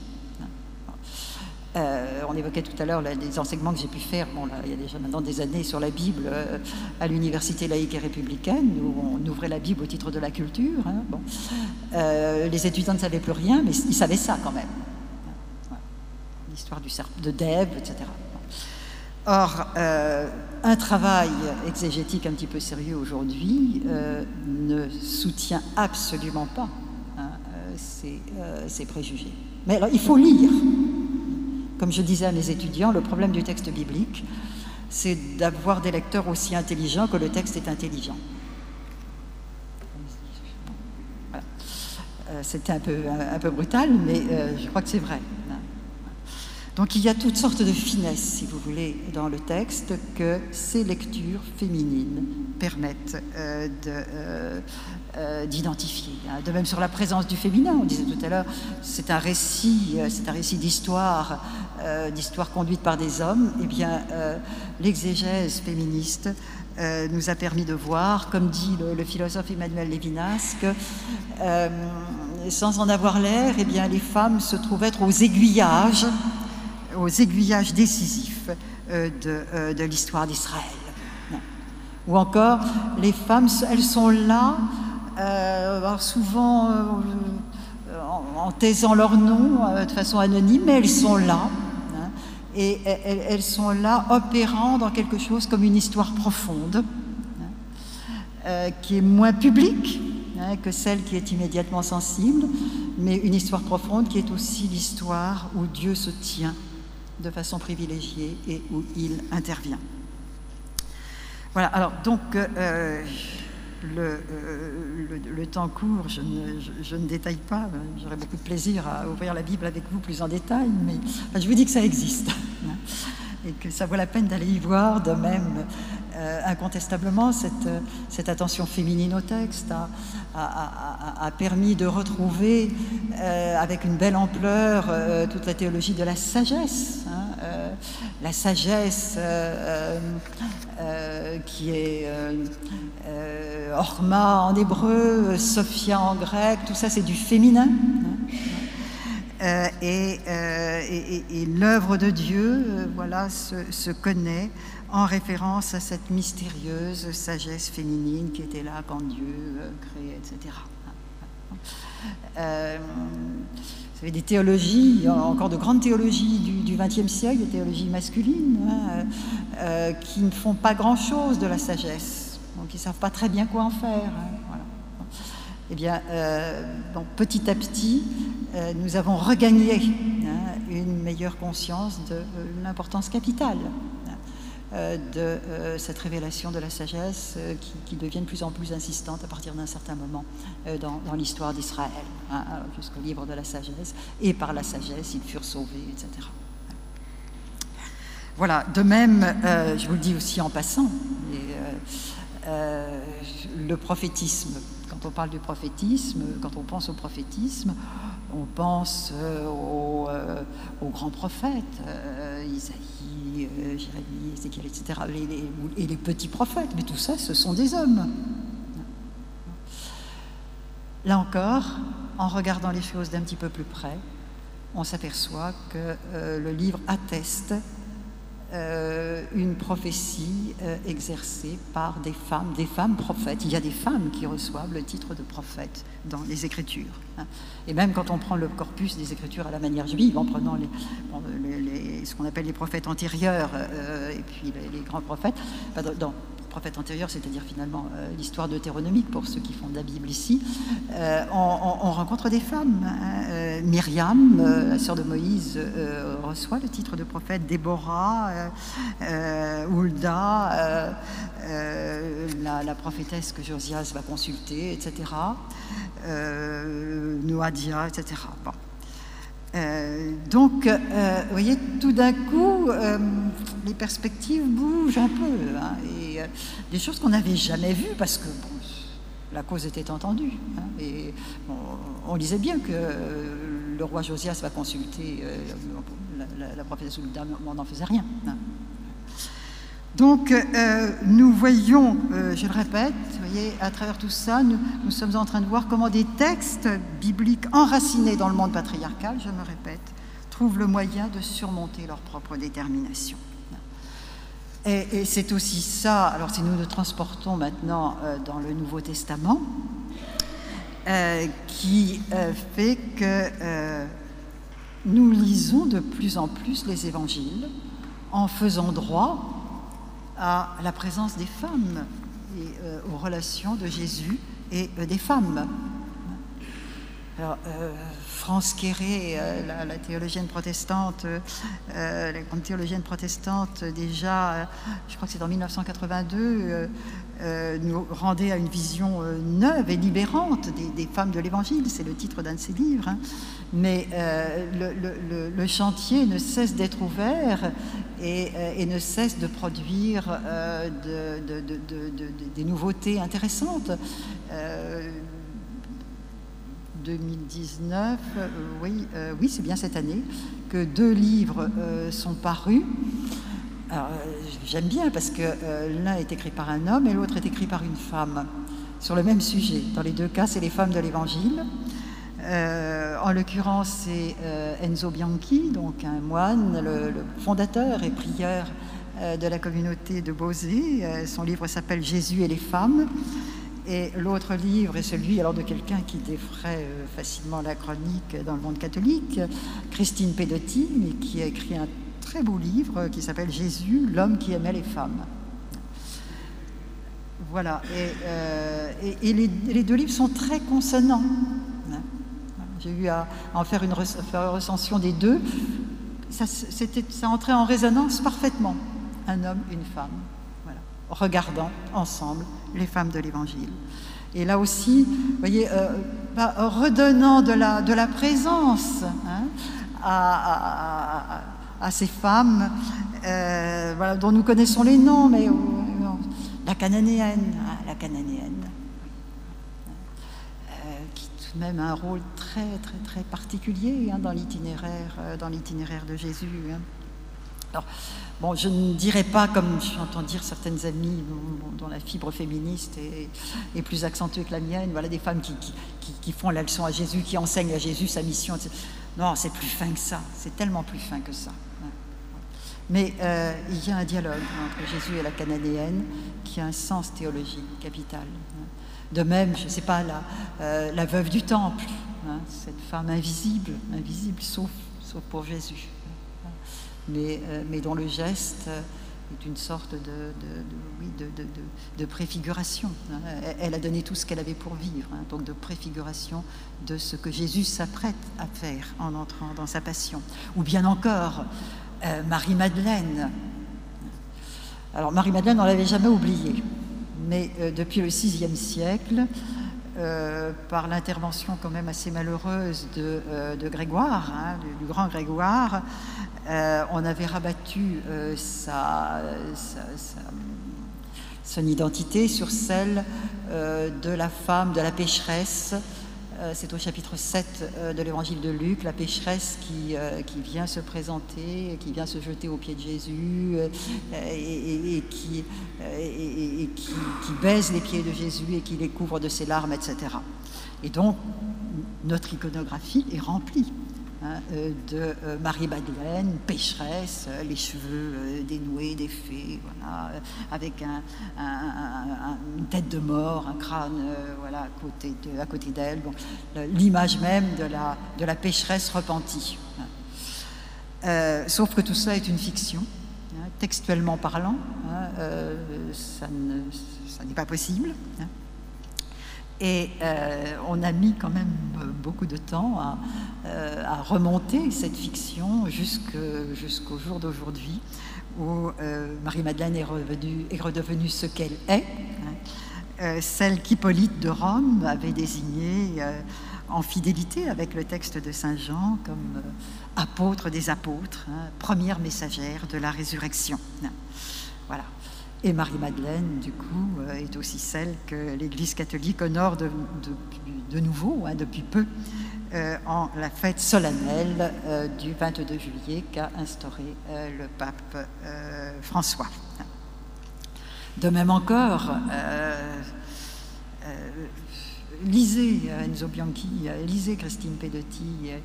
Euh, on évoquait tout à l'heure les enseignements que j'ai pu faire, bon, il y a déjà maintenant des années sur la Bible euh, à l'université laïque et républicaine, où on ouvrait la Bible au titre de la culture. Hein, bon. Euh, les étudiants ne savaient plus rien, mais ils savaient ça quand même. L'histoire de Dève, etc. Or, un travail exégétique un petit peu sérieux aujourd'hui euh, ne soutient absolument pas hein, euh, ces, préjugés. Mais alors, il faut lire. Comme je disais à mes étudiants, le problème du texte biblique, c'est d'avoir des lecteurs aussi intelligents que le texte est intelligent. C'était un, peu brutal, mais je crois que c'est vrai. Donc il y a toutes sortes de finesses, si vous voulez, dans le texte que ces lectures féminines permettent euh, euh, euh, d'identifier. De même sur la présence du féminin, on disait tout à l'heure, c'est un récit, c'est un récit d'histoire, d'histoire conduite par des hommes. Eh bien, l'exégèse féministe nous a permis de voir, comme dit le, philosophe Emmanuel Lévinas, que sans en avoir l'air, eh bien, les femmes se trouvent être aux aiguillages aux aiguillages décisifs euh, euh, de, l'histoire d'Israël. Ou encore, les femmes, elles sont là, euh, souvent en, taisant leur nom de façon anonyme, mais elles sont là. Hein, et elles, sont là opérant dans quelque chose comme une histoire profonde, hein, qui est moins publique hein, que celle qui est immédiatement sensible, mais une histoire profonde qui est aussi l'histoire où Dieu se tient de façon privilégiée et où il intervient. Voilà, alors donc euh, le, euh, le, temps court, je ne, je, ne détaille pas, j'aurais beaucoup de plaisir à ouvrir la Bible avec vous plus en détail, mais je vous dis que ça existe hein, et que ça vaut la peine d'aller y voir, de même euh, incontestablement, cette, cette, attention féminine au texte a, permis de retrouver euh, avec une belle ampleur euh, toute la théologie de la sagesse. Hein, la sagesse qui est Orma en hébreu, Sophia en grec, tout ça c'est du féminin. Hein. et, l'œuvre de Dieu, voilà, se connaît en référence à cette mystérieuse sagesse féminine qui était là quand Dieu euh, créait, etc. Euh, vous avez des théologies, encore de grandes théologies du XXe siècle, des théologies masculines, hein, euh, qui ne font pas grand-chose de la sagesse, donc ils ne savent pas très bien quoi en faire. Hein, eh bien, petit à petit, nous avons regagné hein, une meilleure conscience de l'importance capitale de euh, cette révélation de la sagesse euh, qui, devient de plus en plus insistante à partir d'un certain moment dans, l'histoire d'Israël, hein, jusqu'au livre de la sagesse. Et par la sagesse, ils furent sauvés, etc. Voilà, de même, je vous le dis aussi en passant, le prophétisme, quand on parle du prophétisme, quand on pense au prophétisme, on pense aux, grands prophètes, Isaïe, euh, Jérémie, Ézéchiel, etc., et les petits prophètes, mais tout ça, ce sont des hommes. Là encore, en regardant les choses d'un petit peu plus près, on s'aperçoit que le livre atteste euh, une prophétie euh, exercée par des femmes, des femmes prophètes. Il y a des femmes qui reçoivent le titre de prophète dans les Écritures. Hein. Et même quand on prend le corpus des Écritures à la manière juive, en prenant ce qu'on appelle les prophètes antérieurs euh, et puis les, grands prophètes, dans, prophète antérieur, c'est-à-dire finalement euh, l'histoire deutéronomique pour ceux qui font de la Bible ici, euh, on, rencontre des femmes. Hein. Euh, Myriam, la sœur de Moïse, reçoit le titre de prophète, Déborah, Hulda, la, prophétesse que Josias va consulter, etc. Noadia, etc. Bon. Euh, donc, euh, vous voyez, tout d'un coup, euh, les perspectives bougent un peu. Hein, et des choses qu'on n'avait jamais vues parce que la cause était entendue. Hein, et on lisait bien que le roi Josias va consulter la, la, prophétesse on n'en faisait rien. Hein. Donc, euh, nous voyons, euh, je le répète, voyez, à travers tout ça, nous, sommes en train de voir comment des textes bibliques enracinés dans le monde patriarcal, je me répète, trouvent le moyen de surmonter leur propre détermination. Et, c'est aussi ça, alors si nous nous transportons maintenant euh, dans le Nouveau Testament, qui fait que nous lisons de plus en plus les évangiles en faisant droit à la présence des femmes et euh, aux relations de Jésus et euh, des femmes. Alors, euh, France Quéré, la, théologienne protestante, la grande théologienne protestante, déjà, je crois que c'est en 1982, nous rendait à une vision neuve et libérante des, femmes de l'Évangile. C'est le titre d'un de ses livres. Hein. Mais le, chantier ne cesse d'être ouvert euh, et, ne cesse de produire euh, des nouveautés intéressantes. 2019, euh, oui, oui c'est bien cette année, que deux livres sont parus. J'aime bien parce que l'un est écrit par un homme et l'autre est écrit par une femme sur le même sujet. Dans les deux cas, c'est les femmes de l'Évangile. Euh, en l'occurrence, c'est euh, Enzo Bianchi, donc un moine, le, fondateur et prieur euh, de la communauté de Beauzé. son livre s'appelle Jésus et les femmes. Et l'autre livre est celui alors de quelqu'un qui défrait facilement la chronique dans le monde catholique, Christine Pedotti, qui a écrit un très beau livre qui s'appelle Jésus, l'homme qui aimait les femmes. Voilà, et, les, deux livres sont très consonants. J'ai eu à en faire une, recension des deux. Ça, entrait en résonance parfaitement. Un homme, une femme, regardant ensemble les femmes de l'Évangile. Et là aussi, vous voyez, euh, bah, redonnant de la, présence hein, à, ces femmes euh, dont nous connaissons les noms, mais euh, la cananéenne, hein, la cananéenne, même un rôle très très très particulier hein, dans l'itinéraire euh, dans l'itinéraire de Jésus. Hein. Alors, bon, je ne dirais pas, comme j'entends dire certaines amies dont, la fibre féministe est, plus accentuée que la mienne, voilà des femmes qui, qui, font la leçon à Jésus, qui enseignent à Jésus sa mission. Non, c'est plus fin que ça, c'est tellement plus fin que ça. Hein. Mais euh, il y a un dialogue entre Jésus et la cananéenne qui a un sens théologique capital. De même, je ne sais pas, la, euh, la veuve du temple, hein, cette femme invisible, invisible sauf, pour Jésus, mais, euh, mais dont le geste est une sorte de, préfiguration. Hein. Elle a donné tout ce qu'elle avait pour vivre, hein, donc de préfiguration de ce que Jésus s'apprête à faire en entrant dans sa passion. Ou bien encore, euh, Marie-Madeleine. Alors Marie-Madeleine, on l'avait jamais oubliée mais euh, depuis le VIe siècle, euh, par l'intervention quand même assez malheureuse de, euh, Grégoire, hein, du, grand Grégoire, on avait rabattu son identité sur celle de la femme, de la pécheresse, c'est au chapitre 7 euh, de l'évangile de Luc, la pécheresse qui, euh, qui, vient se présenter, qui vient se jeter aux pieds de Jésus et, qui, baise les pieds de Jésus et qui les couvre de ses larmes, etc. Et donc, notre iconographie est remplie Hein, euh, de euh, Marie-Madeleine, pécheresse, euh, les cheveux dénoués, défaits, voilà, avec un, une tête de mort, un crâne voilà, à côté d'elle. Bon, L'image même de la, pécheresse repentie. Hein. sauf que tout ça est une fiction, hein, textuellement parlant, ça n'est pas possible. Et euh, on a mis quand même beaucoup de temps à, euh, remonter cette fiction jusqu'au jour d'aujourd'hui, où euh, Marie-Madeleine est, redevenue ce qu'elle est, hein. celle qu'Hippolyte de Rome avait désignée en fidélité avec le texte de Saint Jean comme apôtre des apôtres, hein, première messagère de la résurrection. Voilà. Et Marie-Madeleine, du coup, euh, est aussi celle que l'Église catholique honore de, nouveau, hein, depuis peu, euh, en la fête solennelle euh, du 22 juillet qu'a instauré le pape François. De même encore, lisez euh, Enzo Bianchi, euh, lisez Christine Pedotti, euh,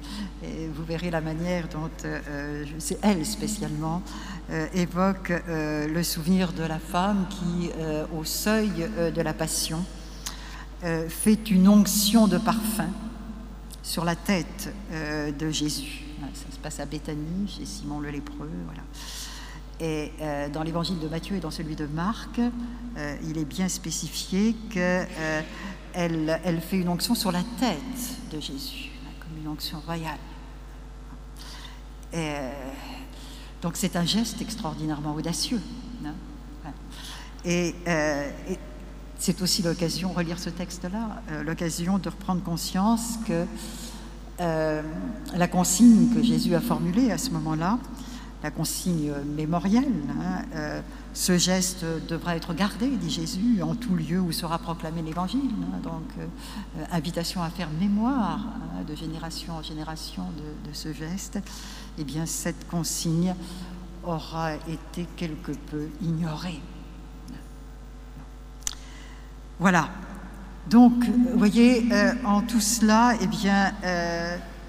et vous verrez la manière dont, c'est elle spécialement, évoque le souvenir de la femme qui, au seuil de la passion, fait une onction de parfum sur la tête de Jésus. Ça se passe à Béthanie, chez Simon le lépreux. Et dans l'évangile de Matthieu et dans celui de Marc, il est bien spécifié que elle, fait une onction sur la tête de Jésus, comme une onction royale. donc c'est un geste extraordinairement audacieux. Hein. Et, euh, et c'est aussi l'occasion, relire ce texte-là, euh, l'occasion de reprendre conscience que euh, la consigne que Jésus a formulée à ce moment-là, la consigne mémorielle. Hein, ce geste devra être gardé, dit Jésus, en tout lieu où sera proclamé l'Évangile. Hein, donc, euh, invitation à faire mémoire hein, de génération en génération de, ce geste. Eh bien, cette consigne aura été quelque peu ignorée. Voilà. Donc, vous voyez, euh, en tout cela, eh bien,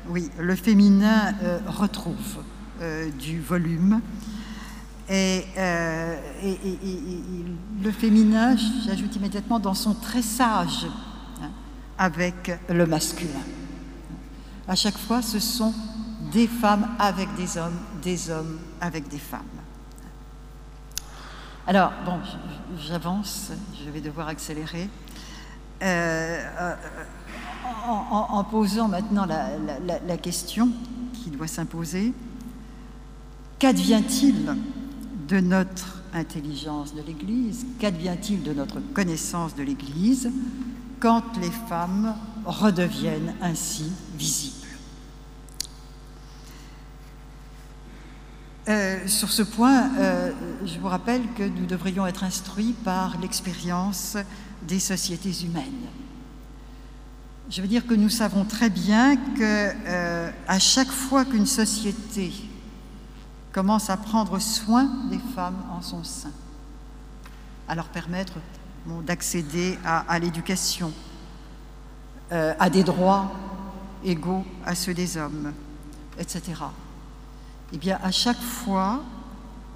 oui, le féminin retrouve euh, du volume. Euh, et, le féminin, j'ajoute immédiatement, dans son tressage hein, avec le masculin. À chaque fois, ce sont des femmes avec des hommes, des hommes avec des femmes. Alors, bon, j'avance, je vais devoir accélérer. Euh, en, posant maintenant la question qui doit s'imposer, Qu'advient-il de notre intelligence de l'Église Qu'advient-il de notre connaissance de l'Église quand les femmes redeviennent ainsi visibles? Euh, sur ce point, euh, je vous rappelle que nous devrions être instruits par l'expérience des sociétés humaines. Je veux dire que nous savons très bien que euh, à chaque fois qu'une société commence à prendre soin des femmes en son sein, à leur permettre d'accéder à, l'éducation, euh, à des droits égaux à ceux des hommes, etc. Eh bien, à chaque fois,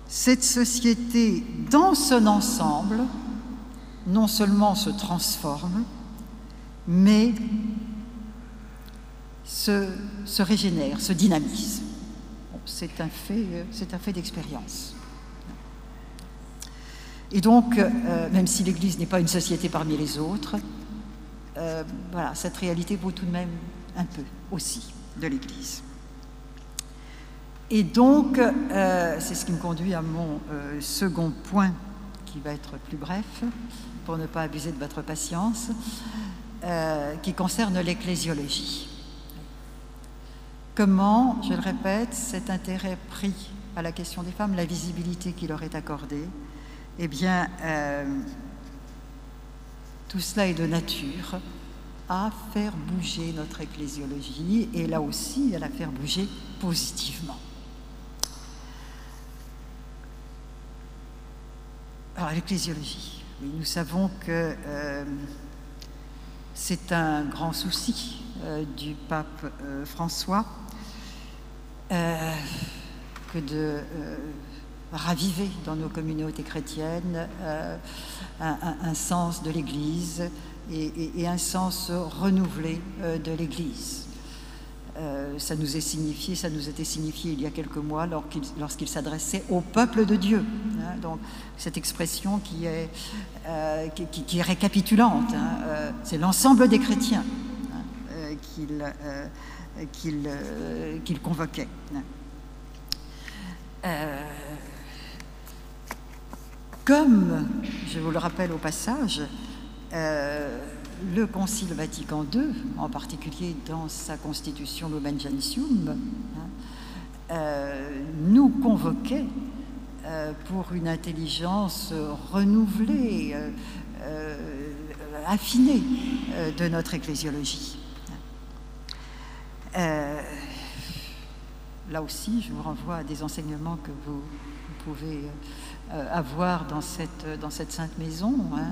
cette société, dans son ensemble, non seulement se transforme, mais se, se régénère, se dynamise c'est un fait, euh, c'est un fait d'expérience. Et donc, euh, même si l'Église n'est pas une société parmi les autres, euh, cette réalité vaut tout de même un peu aussi de l'Église. Et donc, c'est ce qui me conduit à mon second point, qui va être plus bref, pour ne pas abuser de votre patience, qui concerne l'ecclésiologie. Comment, je le répète, cet intérêt pris à la question des femmes, la visibilité qui leur est accordée, eh bien, euh, tout cela est de nature à faire bouger notre ecclésiologie et là aussi à la faire bouger positivement. Alors l'ecclésiologie, oui, nous savons que euh, c'est un grand souci euh, du pape François que de raviver dans nos communautés chrétiennes un, sens de l'Église et, un sens renouvelé de l'Église. ça nous est signifié, ça nous était signifié il y a quelques mois lorsqu'il s'adressait au peuple de Dieu. Hein. donc cette expression qui est, qui, est récapitulante, hein, c'est l'ensemble des chrétiens qu'il qu'il convoquait. Euh, comme, je vous le rappelle au passage, euh, le Concile Vatican II, en particulier dans sa constitution Lumen Gentium, hein, euh, nous convoquait pour une intelligence renouvelée, affinée de notre ecclésiologie. Euh, là aussi, je vous renvoie à des enseignements que vous, pouvez euh, avoir dans cette, sainte maison. Hein.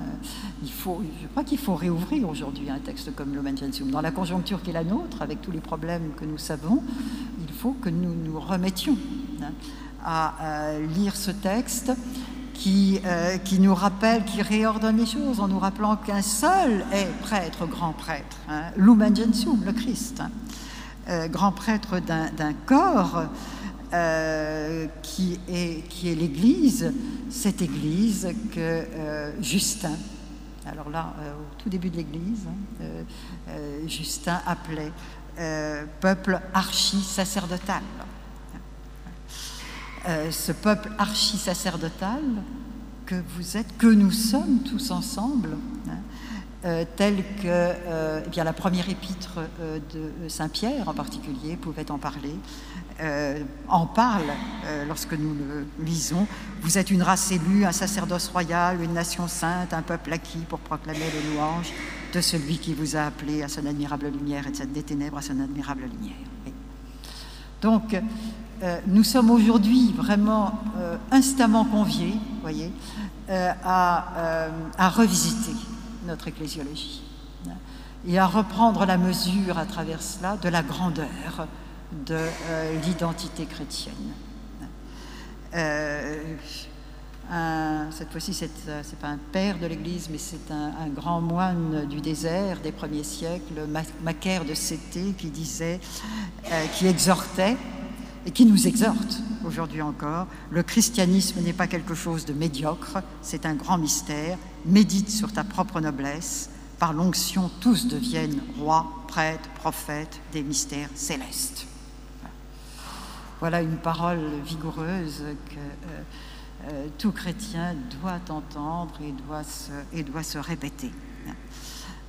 Il faut, je crois qu'il faut réouvrir aujourd'hui un texte comme l'Omen Gentium. Dans la conjoncture qui est la nôtre, avec tous les problèmes que nous savons, il faut que nous nous remettions hein, à, lire ce texte qui, euh, qui, nous rappelle, qui réordonne les choses en nous rappelant qu'un seul est prêtre, grand prêtre, hein, Lumen Gentium, le Christ. Euh, grand prêtre d'un corps euh, qui est, qui est l'Église, cette Église que euh, Justin, alors là, au tout début de l'Église, hein, Justin appelait peuple archi-sacerdotal. ce peuple archi-sacerdotal que vous êtes, que nous sommes tous ensemble, hein, euh, telle que euh, eh bien, la première épître euh, de Saint-Pierre en particulier pouvait en parler, en parle lorsque nous le lisons. Vous êtes une race élue, un sacerdoce royal, une nation sainte, un peuple acquis pour proclamer les louanges de celui qui vous a appelé à son admirable lumière et des ténèbres à son admirable lumière. Donc, nous sommes aujourd'hui vraiment instamment conviés, voyez, à, à revisiter notre ecclésiologie et à reprendre la mesure à travers cela de la grandeur de euh, l'identité chrétienne. Euh, cette fois-ci, ce n'est euh, pas un père de l'Église, mais c'est un, grand moine du désert des premiers siècles, Macaire de Cété, qui disait, qui exhortait et qui nous exhorte aujourd'hui encore. Le christianisme n'est pas quelque chose de médiocre, c'est un grand mystère. Médite sur ta propre noblesse. Par l'onction, tous deviennent rois, prêtres, prophètes des mystères célestes. Voilà une parole vigoureuse que euh, euh, tout chrétien doit entendre et doit se, et doit se répéter.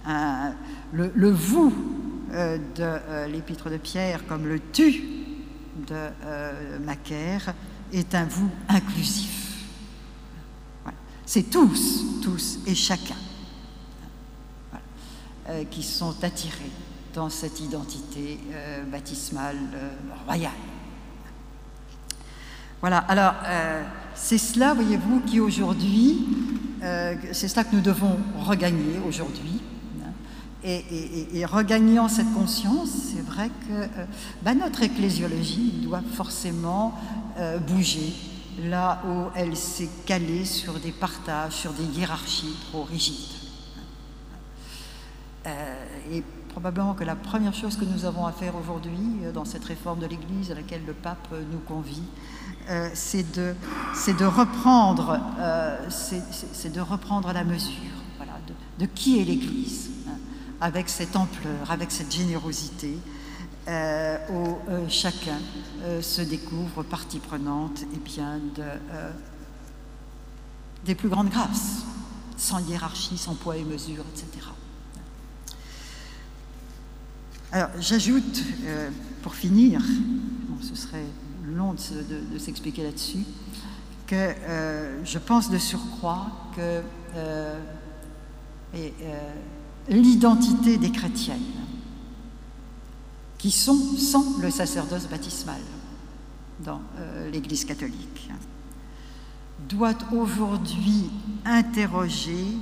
Euh, le, le, vous de l'épître de Pierre comme le tu de euh, Macaire est un vous inclusif. C'est tous, tous et chacun euh, qui sont attirés dans cette identité euh, baptismale royale. Voilà, alors c'est cela, voyez-vous, qui aujourd'hui, c'est cela que nous devons regagner aujourd'hui et, regagnant cette conscience, c'est vrai que euh, bah, notre ecclésiologie doit forcément euh, bouger là où elle s'est calée sur des partages, sur des hiérarchies trop rigides. Euh, et probablement que la première chose que nous avons à faire aujourd'hui dans cette réforme de l'Église à laquelle le pape nous convie, c'est de, reprendre, la mesure de qui est l'Église avec cette ampleur, avec cette générosité, euh, où euh, chacun euh, se découvre partie prenante et bien de, des plus grandes grâces, sans hiérarchie, sans poids et mesure, etc. Alors j'ajoute, pour finir, ce serait long de, s'expliquer là-dessus, que je pense de surcroît que l'identité des chrétiennes, qui sont sans le sacerdoce baptismal dans euh, l'Église catholique, doit aujourd'hui interroger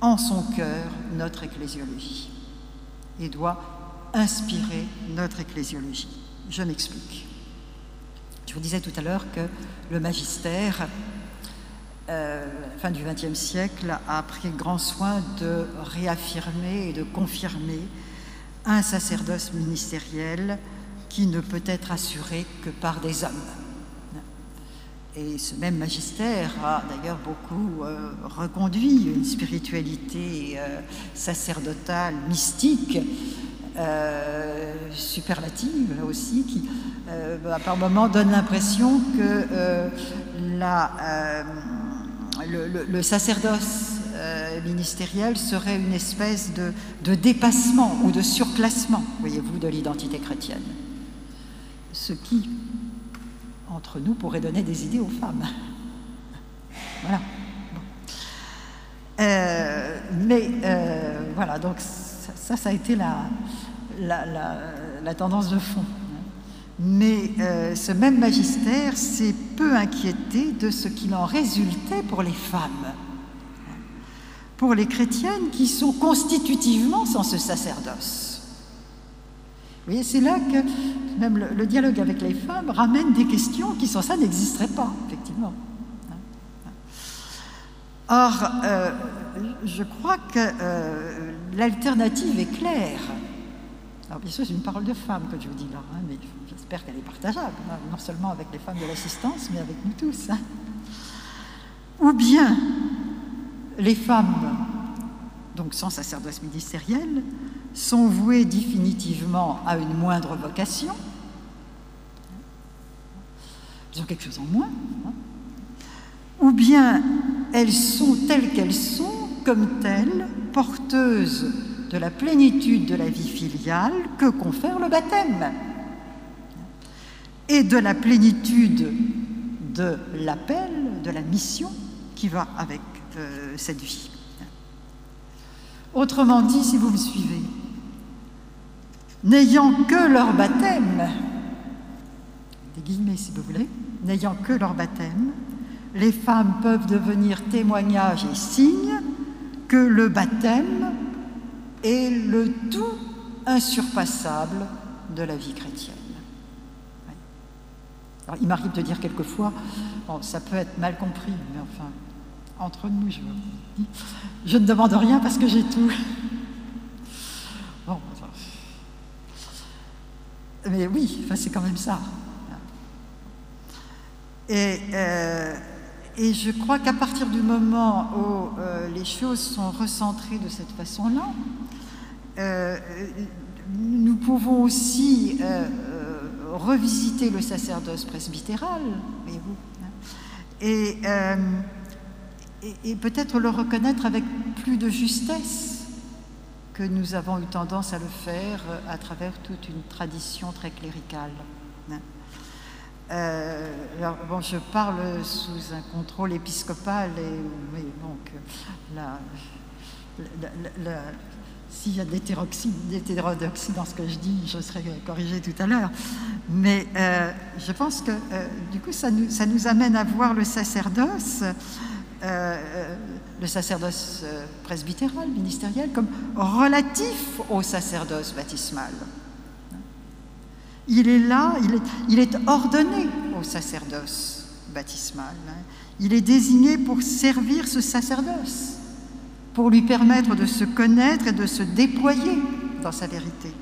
en son cœur notre ecclésiologie et doit inspirer notre ecclésiologie. Je m'explique. Je vous disais tout à l'heure que le magistère, euh, fin du XXe siècle, a pris grand soin de réaffirmer et de confirmer un sacerdoce ministériel qui ne peut être assuré que par des hommes. Et ce même magistère a d'ailleurs beaucoup euh, reconduit une spiritualité euh, sacerdotale, mystique, euh, superlative, aussi, qui, par moments, donne l'impression que la, le, sacerdoce ministériel serait une espèce de, dépassement ou de surclassement, voyez-vous, de l'identité chrétienne. Ce qui, entre nous pourrait donner des idées aux femmes. voilà. Euh, mais euh, voilà, donc ça, ça a été la, tendance de fond. Mais euh, ce même magistère s'est peu inquiété de ce qu'il en résultait pour les femmes, pour les chrétiennes qui sont constitutivement sans ce sacerdoce. Vous voyez, c'est là que même le, dialogue avec les femmes ramène des questions qui sans ça n'existeraient pas, effectivement. Or, euh, je crois que euh, l'alternative est claire. Alors, bien sûr, c'est une parole de femme que je vous dis là, hein, mais j'espère qu'elle est partageable, hein, non seulement avec les femmes de l'assistance, mais avec nous tous. Hein. Ou bien les femmes, donc sans sacerdoce ministériel, sont vouées définitivement à une moindre vocation, elles ont quelque chose en moins, ou bien elles sont telles qu'elles sont, comme telles, porteuses de la plénitude de la vie filiale que confère le baptême, et de la plénitude de l'appel, de la mission qui va avec euh, cette vie. Autrement dit, si vous me suivez, n'ayant que leur baptême, des guillemets si vous voulez, n'ayant que leur baptême, les femmes peuvent devenir témoignage et signe que le baptême est le tout insurpassable de la vie chrétienne. Alors, il m'arrive de dire quelquefois, bon, ça peut être mal compris, mais enfin, entre nous, je, ne demande rien parce que j'ai tout. Bon, mais oui, c'est quand même ça. Et, euh, et je crois qu'à partir du moment où euh, les choses sont recentrées de cette façon-là, euh, nous pouvons aussi revisiter le sacerdoce presbytéral, voyez-vous, hein, et, peut-être le reconnaître avec plus de justesse que nous avons eu tendance à le faire euh, à travers toute une tradition très cléricale. Euh, alors, bon, je parle sous un contrôle épiscopal, et, mais donc, la, s'il y a de l'hétérodoxie dans ce que je dis, je serai corrigée tout à l'heure. Mais euh, je pense que, du coup, ça nous, ça nous, amène à voir le sacerdoce le sacerdoce euh, presbytéral, ministériel, comme relatif au sacerdoce baptismal. Il est là, il est, ordonné au sacerdoce baptismal. Il est désigné pour servir ce sacerdoce, pour lui permettre de se connaître et de se déployer dans sa vérité.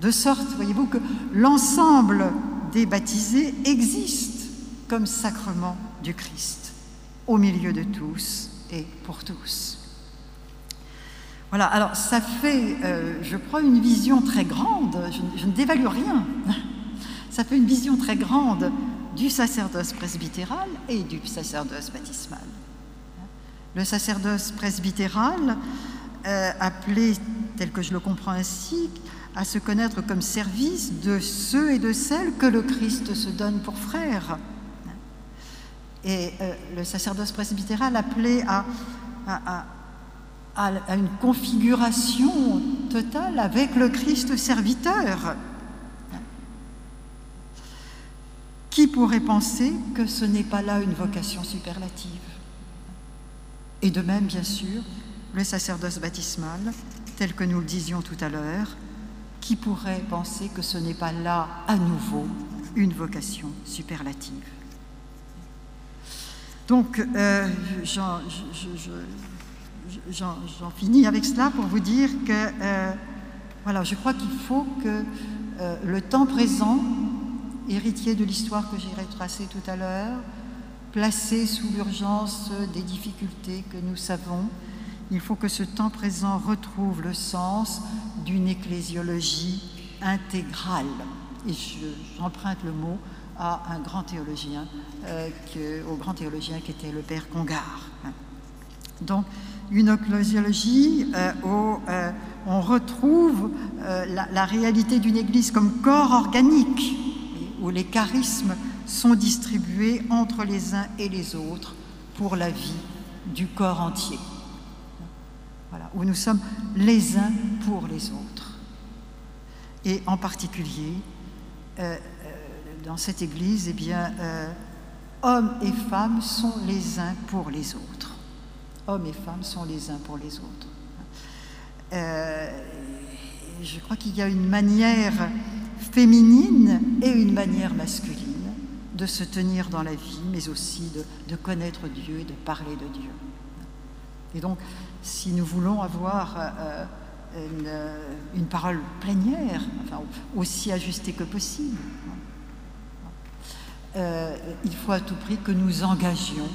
De sorte, voyez-vous, que l'ensemble des baptisés existe comme sacrement du Christ, au milieu de tous, et pour tous. Voilà, alors ça fait, euh, je crois, une vision très grande, je, ne dévalue rien, ça fait une vision très grande du sacerdoce presbytéral et du sacerdoce baptismal. Le sacerdoce presbytéral, euh, appelé, tel que je le comprends ainsi, à se connaître comme service de ceux et de celles que le Christ se donne pour frères et euh, le sacerdoce presbytéral appelé à, à une configuration totale avec le Christ serviteur. Qui pourrait penser que ce n'est pas là une vocation superlative? Et de même, bien sûr, le sacerdoce baptismal, tel que nous le disions tout à l'heure, qui pourrait penser que ce n'est pas là, à nouveau, une vocation superlative? Donc, euh, j'en finis avec cela pour vous dire que, euh, voilà, je crois qu'il faut que euh, le temps présent héritier de l'histoire que j'ai retracée tout à l'heure, placé sous l'urgence des difficultés que nous savons, il faut que ce temps présent retrouve le sens d'une ecclésiologie intégrale. Et j'emprunte le mot à un grand théologien, euh, au grand théologien qui était le père Congar. Donc, une ecclésiologie euh, où euh, on retrouve la, la réalité d'une Église comme corps organique où les charismes sont distribués entre les uns et les autres pour la vie du corps entier. Où nous sommes les uns pour les autres. Et en particulier, euh, euh, dans cette Église, eh bien, euh, hommes et femmes sont les uns pour les autres. Hommes et femmes sont les uns pour les autres. je crois qu'il y a une manière féminine et une manière masculine de se tenir dans la vie, mais aussi de, connaître Dieu, de parler de Dieu. Et donc, si nous voulons avoir euh, euh, une, parole plénière, aussi ajustée que possible, euh, il faut à tout prix que nous engagions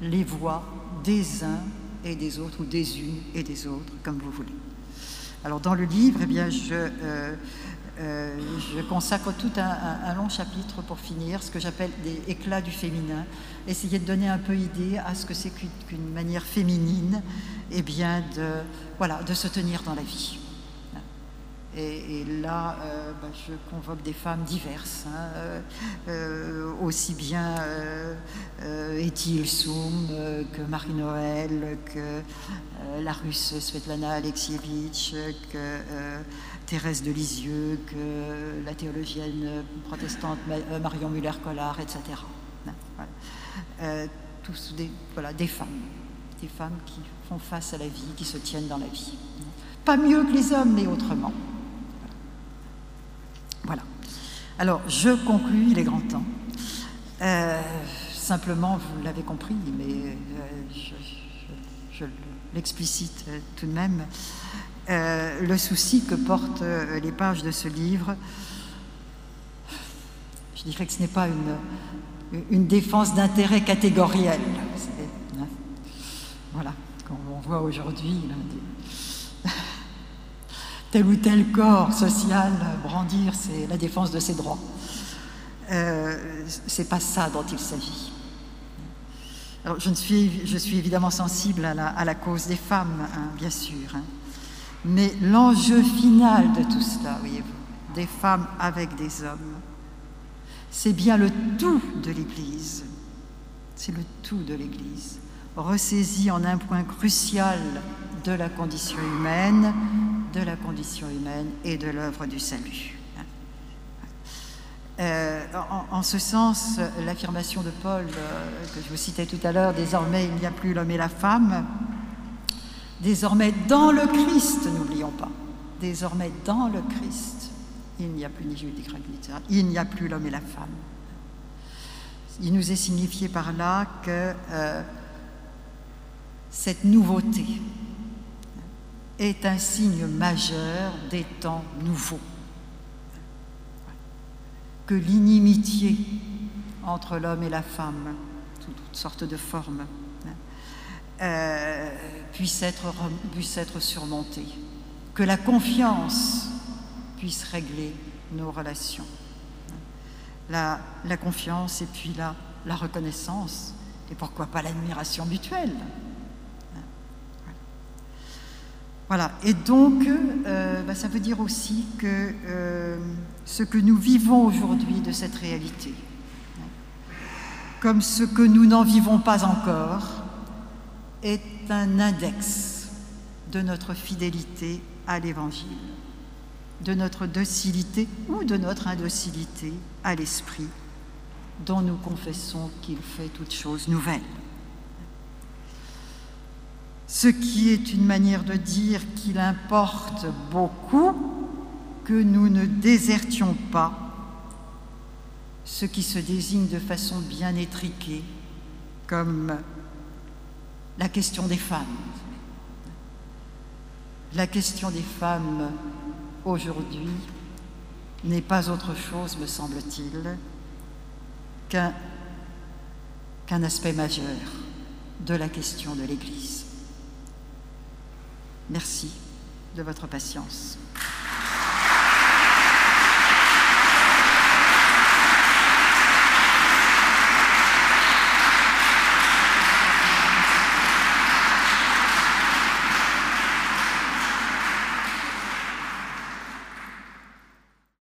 les voix des uns et des autres, ou des unes et des autres, comme vous voulez. Alors, dans le livre, eh bien, je euh, je consacre tout un, long chapitre pour finir, ce que j'appelle des éclats du féminin, essayer de donner un peu idée à ce que c'est qu'une manière féminine eh bien de, voilà, de se tenir dans la vie. Et, là, euh, bah, je convoque des femmes diverses, hein, euh, aussi bien euh, Eti Ilsoum que Marie-Noël, que la russe Svetlana Alexievitch, que Thérèse de Lisieux, que la théologienne protestante Marion Muller-Collard, etc. tous des, des femmes, des femmes qui font face à la vie, qui se tiennent dans la vie. Pas mieux que les hommes, mais autrement. Voilà. Alors, je conclus, il est grand temps. Euh, simplement, vous l'avez compris, mais euh, je, l'explicite euh, tout de même, le souci que portent les pages de ce livre, je dirais que ce n'est pas une, une défense d'intérêt catégoriel. Hein, voilà, comme on voit aujourd'hui, tel ou tel corps social brandir c'est la défense de ses droits. Euh, c'est pas ça dont il s'agit. Alors, je, suis, je suis évidemment sensible à la, cause des femmes, hein, bien sûr, hein. mais l'enjeu final de tout cela, voyez-vous, des femmes avec des hommes, c'est bien le tout de l'Église. C'est le tout de l'Église, ressaisi en un point crucial de la condition humaine, de la condition humaine et de l'œuvre du salut. Euh, en, ce sens, l'affirmation de Paul euh, que je vous citais tout à l'heure, désormais il n'y a plus l'homme et la femme, désormais dans le Christ, n'oublions pas, désormais dans le Christ, il n'y a plus ni juif ni grec, il n'y a plus l'homme et la femme. Il nous est signifié par là que euh, cette nouveauté, est un signe majeur des temps nouveaux. Que l'inimitié entre l'homme et la femme, sous toutes sortes de formes, euh, puisse, être, surmontée. Que la confiance puisse régler nos relations. La, la confiance et puis la, la reconnaissance, et pourquoi pas l'admiration mutuelle. Voilà, et donc euh, bah, ça veut dire aussi que euh, ce que nous vivons aujourd'hui de cette réalité, comme ce que nous n'en vivons pas encore, est un index de notre fidélité à l'Évangile, de notre docilité ou de notre indocilité à l'Esprit, dont nous confessons qu'il fait toutes choses nouvelles. Ce qui est une manière de dire qu'il importe beaucoup que nous ne désertions pas ce qui se désigne de façon bien étriquée comme la question des femmes. La question des femmes aujourd'hui n'est pas autre chose, me semble-t-il, qu'un aspect majeur de la question de l'Église. Merci de votre patience.